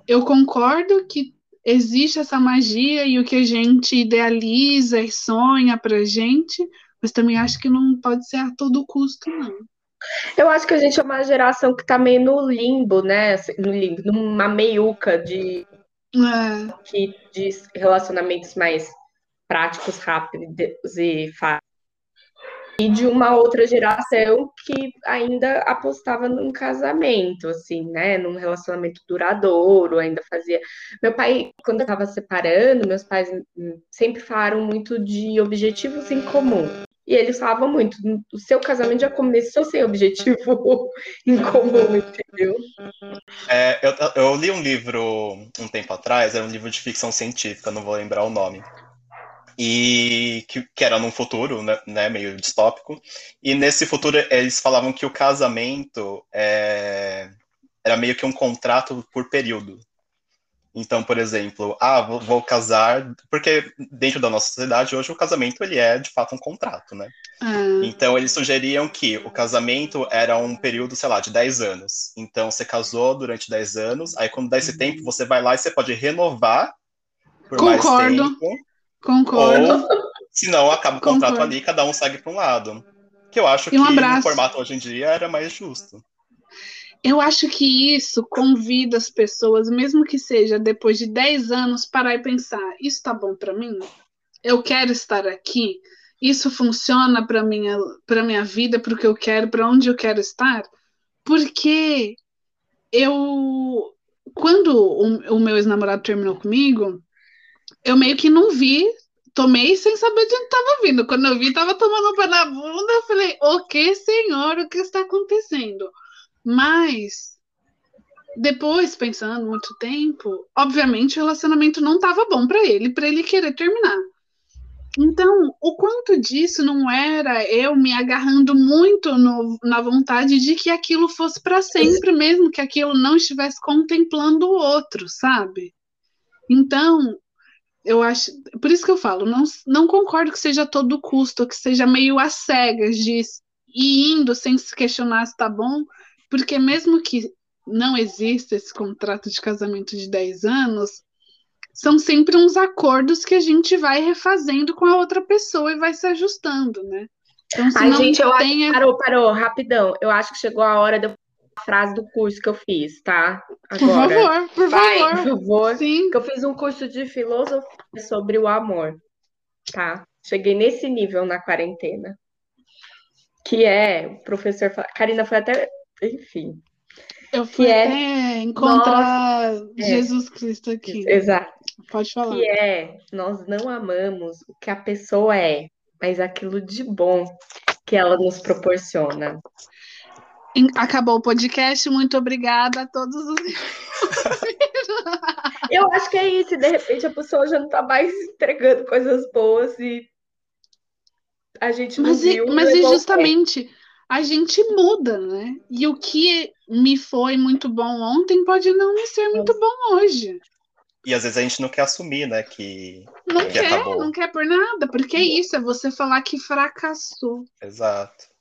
eu concordo que existe essa magia e o que a gente idealiza e sonha pra gente, mas também acho que não pode ser a todo custo, não. Eu acho que a gente é uma geração que tá meio no limbo, né? No limbo, numa meiuca de, é. de relacionamentos mais práticos, rápidos e fáceis. E de uma outra geração que ainda apostava num casamento, assim, né? Num relacionamento duradouro, ainda fazia. Meu pai, quando eu estava separando, meus pais sempre falaram muito de objetivos em comum. E eles falavam muito, o seu casamento já começou sem objetivo em comum, entendeu? É, eu, eu li um livro um tempo atrás, era um livro de ficção científica, não vou lembrar o nome e que, que era num futuro, né, né, meio distópico. E nesse futuro eles falavam que o casamento é, era meio que um contrato por período. Então, por exemplo, ah, vou, vou, casar, porque dentro da nossa sociedade hoje o casamento ele é de fato um contrato, né? Ah. Então eles sugeriam que o casamento era um período, sei lá, de 10 anos. Então você casou durante 10 anos, aí quando dá esse tempo você vai lá e você pode renovar por Concordo. mais tempo. Concordo. Ou, se não, acaba o contrato Concordo. ali, cada um segue para um lado. Que eu acho um que abraço. no formato hoje em dia era mais justo. Eu acho que isso convida as pessoas, mesmo que seja depois de 10 anos, parar e pensar: isso tá bom para mim? Eu quero estar aqui? Isso funciona para minha para minha vida, para o que eu quero, para onde eu quero estar? Porque eu quando o, o meu ex-namorado terminou comigo, eu meio que não vi, tomei sem saber de onde estava vindo. Quando eu vi, estava tomando um pé na bunda, eu falei, o que, senhor, o que está acontecendo? Mas, depois, pensando muito tempo, obviamente o relacionamento não estava bom para ele, para ele querer terminar. Então, o quanto disso não era eu me agarrando muito no, na vontade de que aquilo fosse para sempre, mesmo que aquilo não estivesse contemplando o outro, sabe? Então, eu acho. Por isso que eu falo, não, não concordo que seja todo custo, que seja meio às cegas de ir indo sem se questionar se tá bom, porque mesmo que não exista esse contrato de casamento de 10 anos, são sempre uns acordos que a gente vai refazendo com a outra pessoa e vai se ajustando, né? Então, se Ai, gente, eu tenha... acho... parou, parou, rapidão. Eu acho que chegou a hora de eu frase do curso que eu fiz, tá? Agora. Por favor, por Vai, favor. Por favor. Sim. Que eu fiz um curso de filosofia sobre o amor, tá? Cheguei nesse nível na quarentena. Que é, o professor. Karina foi até. Enfim. Eu fui é, até encontrar nós, é. Jesus é, Cristo aqui. Exato. Pode falar. Que é, nós não amamos o que a pessoa é, mas aquilo de bom que ela nos proporciona. Acabou o podcast. Muito obrigada a todos os. Eu acho que é isso. De repente a pessoa já não está mais entregando coisas boas e a gente não mas, viu. Mas é justamente a gente muda, né? E o que me foi muito bom ontem pode não me ser muito bom hoje. E às vezes a gente não quer assumir, né? Que. Não que quer, acabou. não quer por nada, porque é isso, é você falar que fracassou. Exato.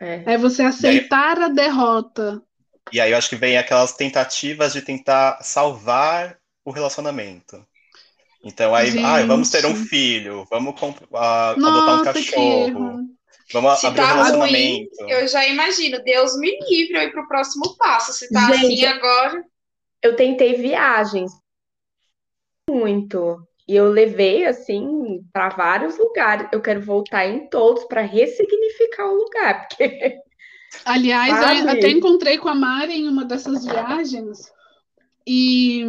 É. é você aceitar aí, a derrota. E aí eu acho que vem aquelas tentativas de tentar salvar o relacionamento. Então aí, ah, vamos ter um filho, vamos uh, Nossa, adotar um cachorro. Vamos Se abrir um tá ruim, relacionamento. eu já imagino. Deus me livre eu ir pro próximo passo. Se tá Gente, assim agora. Eu tentei viagens muito. E eu levei assim para vários lugares. Eu quero voltar em todos para ressignificar o lugar, porque Aliás, eu Sabe? até encontrei com a Mari em uma dessas viagens e,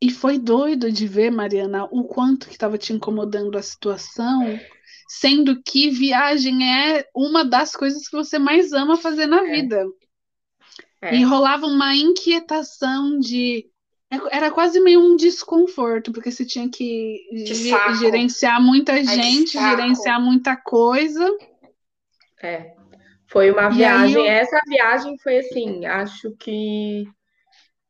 e foi doido de ver, Mariana, o quanto que estava te incomodando a situação, sendo que viagem é uma das coisas que você mais ama fazer na vida. É. E rolava uma inquietação de. Era quase meio um desconforto, porque você tinha que Que gerenciar muita que gente, gerenciar muita coisa. É. Foi uma E viagem. eu- Essa viagem foi assim, acho que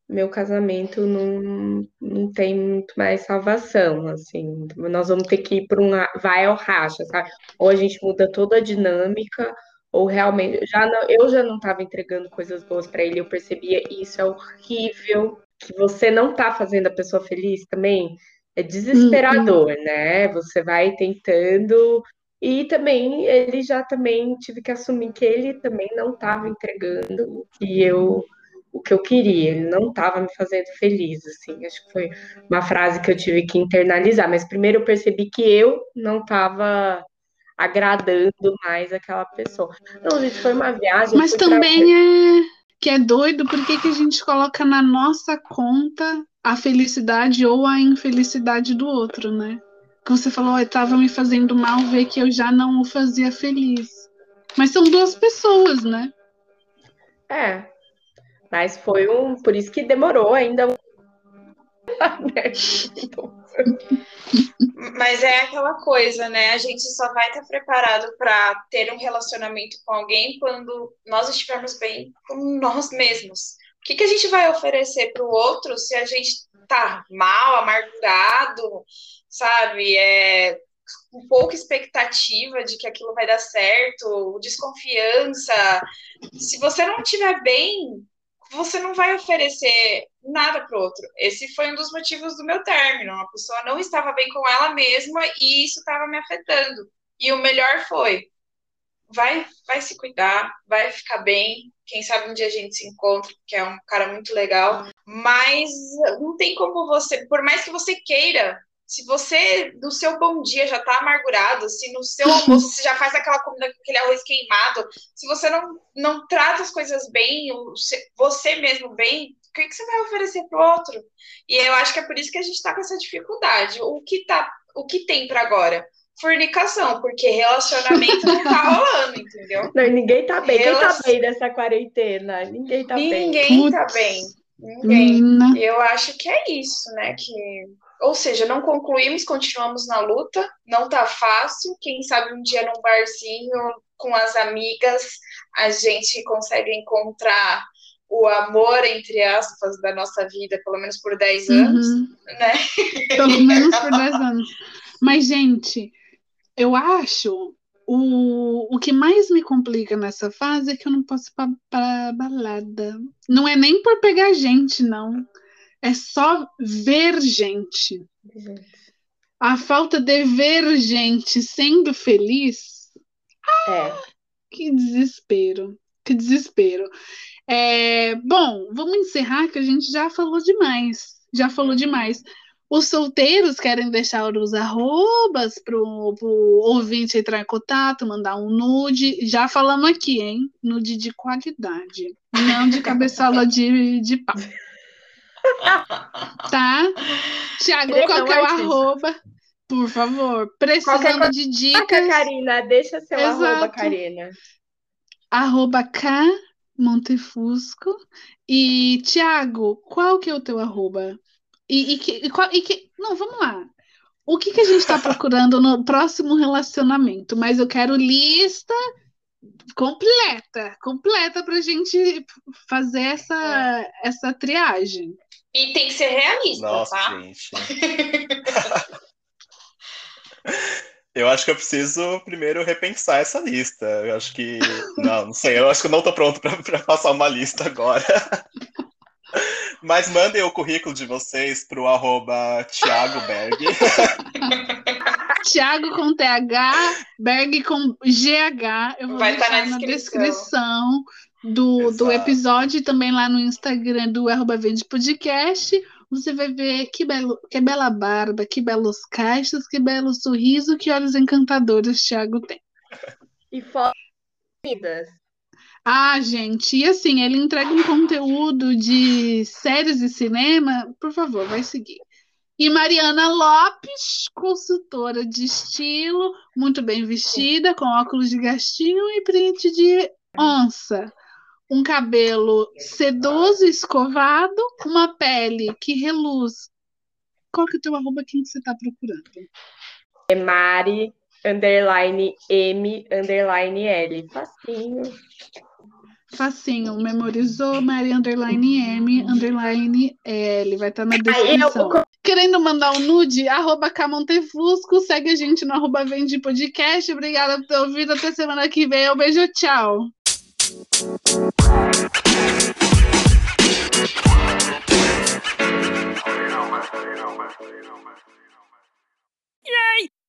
meu casamento não, não tem muito mais salvação, assim. Nós vamos ter que ir para um vai ao racha, sabe? Ou a gente muda toda a dinâmica, ou realmente já não, eu já não estava entregando coisas boas para ele, eu percebia isso é horrível, que você não tá fazendo a pessoa feliz também. É desesperador, né? Você vai tentando e também ele já também tive que assumir que ele também não estava entregando o que eu o que eu queria, ele não estava me fazendo feliz, assim. Acho que foi uma frase que eu tive que internalizar, mas primeiro eu percebi que eu não estava agradando mais aquela pessoa. Não, gente, foi uma viagem. Mas fui pra- também é que é doido, por que que a gente coloca na nossa conta a felicidade ou a infelicidade do outro, né? Que você falou, eu tava me fazendo mal ver que eu já não o fazia feliz. Mas são duas pessoas, né? É. Mas foi um, por isso que demorou ainda. Mas é aquela coisa, né? A gente só vai estar preparado para ter um relacionamento com alguém quando nós estivermos bem com nós mesmos. O que, que a gente vai oferecer para o outro se a gente tá mal, amargurado, sabe? É, com pouca expectativa de que aquilo vai dar certo, desconfiança. Se você não estiver bem, você não vai oferecer nada para outro. Esse foi um dos motivos do meu término. A pessoa não estava bem com ela mesma e isso estava me afetando. E o melhor foi: vai, vai se cuidar, vai ficar bem. Quem sabe um dia a gente se encontra, que é um cara muito legal. Mas não tem como você, por mais que você queira, se você do seu bom dia já tá amargurado, se no seu almoço você já faz aquela comida com aquele arroz queimado, se você não, não trata as coisas bem, o você mesmo bem, o que, que você vai oferecer pro outro? E eu acho que é por isso que a gente tá com essa dificuldade. O que, tá, o que tem para agora? Fornicação, porque relacionamento não tá rolando, entendeu? não, ninguém tá bem. Quem tá bem nessa quarentena? Ninguém tá bem. Ninguém tá bem. Ninguém. Menina. E eu acho que é isso, né? Que, ou seja, não concluímos, continuamos na luta, não tá fácil. Quem sabe um dia num barzinho com as amigas a gente consegue encontrar o amor, entre aspas, da nossa vida, pelo menos por 10 anos, Uhum. né? Pelo menos por 10 anos. Mas, gente, eu acho o, o que mais me complica nessa fase é que eu não posso ir pra, pra balada. Não é nem por pegar gente, não. É só ver gente. A falta de ver gente sendo feliz, É. que desespero. Que desespero. É, bom, vamos encerrar que a gente já falou demais. Já falou demais. Os solteiros querem deixar os arrobas pro, pro ouvinte entrar em contato, mandar um nude. Já falamos aqui, hein? Nude de qualidade. Não de cabeçola de, de pau. Tá? Tiago, qual que é o arroba? Por favor. Precisando Qualquer de Taca, dicas. Karina, deixa seu arroba, Exato. Karina. arroba K Montefusco. E, Tiago, qual que é o teu arroba? E, e que, e qual- e que- não, vamos lá. O que que a gente está procurando no próximo relacionamento? Mas eu quero lista completa, completa para a gente fazer essa, essa triagem. E tem que ser realista, Nossa, tá? gente. Eu acho que eu preciso primeiro repensar essa lista. Eu acho que. Não, não sei. Eu acho que eu não tô pronto para passar uma lista agora. Mas mandem o currículo de vocês pro arroba Thiago Berg. Thiago com TH, Berg com GH. Eu vou Vai deixar tá na na descrição. descrição do, do episódio e também lá no Instagram do arroba Vende Podcast. Você vai ver que, belo, que bela barba, que belos caixas, que belo sorriso, que olhos encantadores Thiago tem. E fotos. Ah, gente, e assim, ele entrega um conteúdo de séries e cinema, por favor, vai seguir. E Mariana Lopes, consultora de estilo, muito bem vestida, com óculos de gastinho e print de onça. Um cabelo sedoso, escovado, uma pele que reluz. Qual que é o teu arroba? Quem que você tá procurando? É Mari, underline M, underline L. Facinho. Facinho, memorizou, Maria underline M, underline L, vai estar na Aí eu, descrição. Querendo mandar um nude, arroba Camontefusco, segue a gente no arroba Vende Podcast. Obrigada por ter ouvido, até semana que vem. Um beijo, tchau. Yay!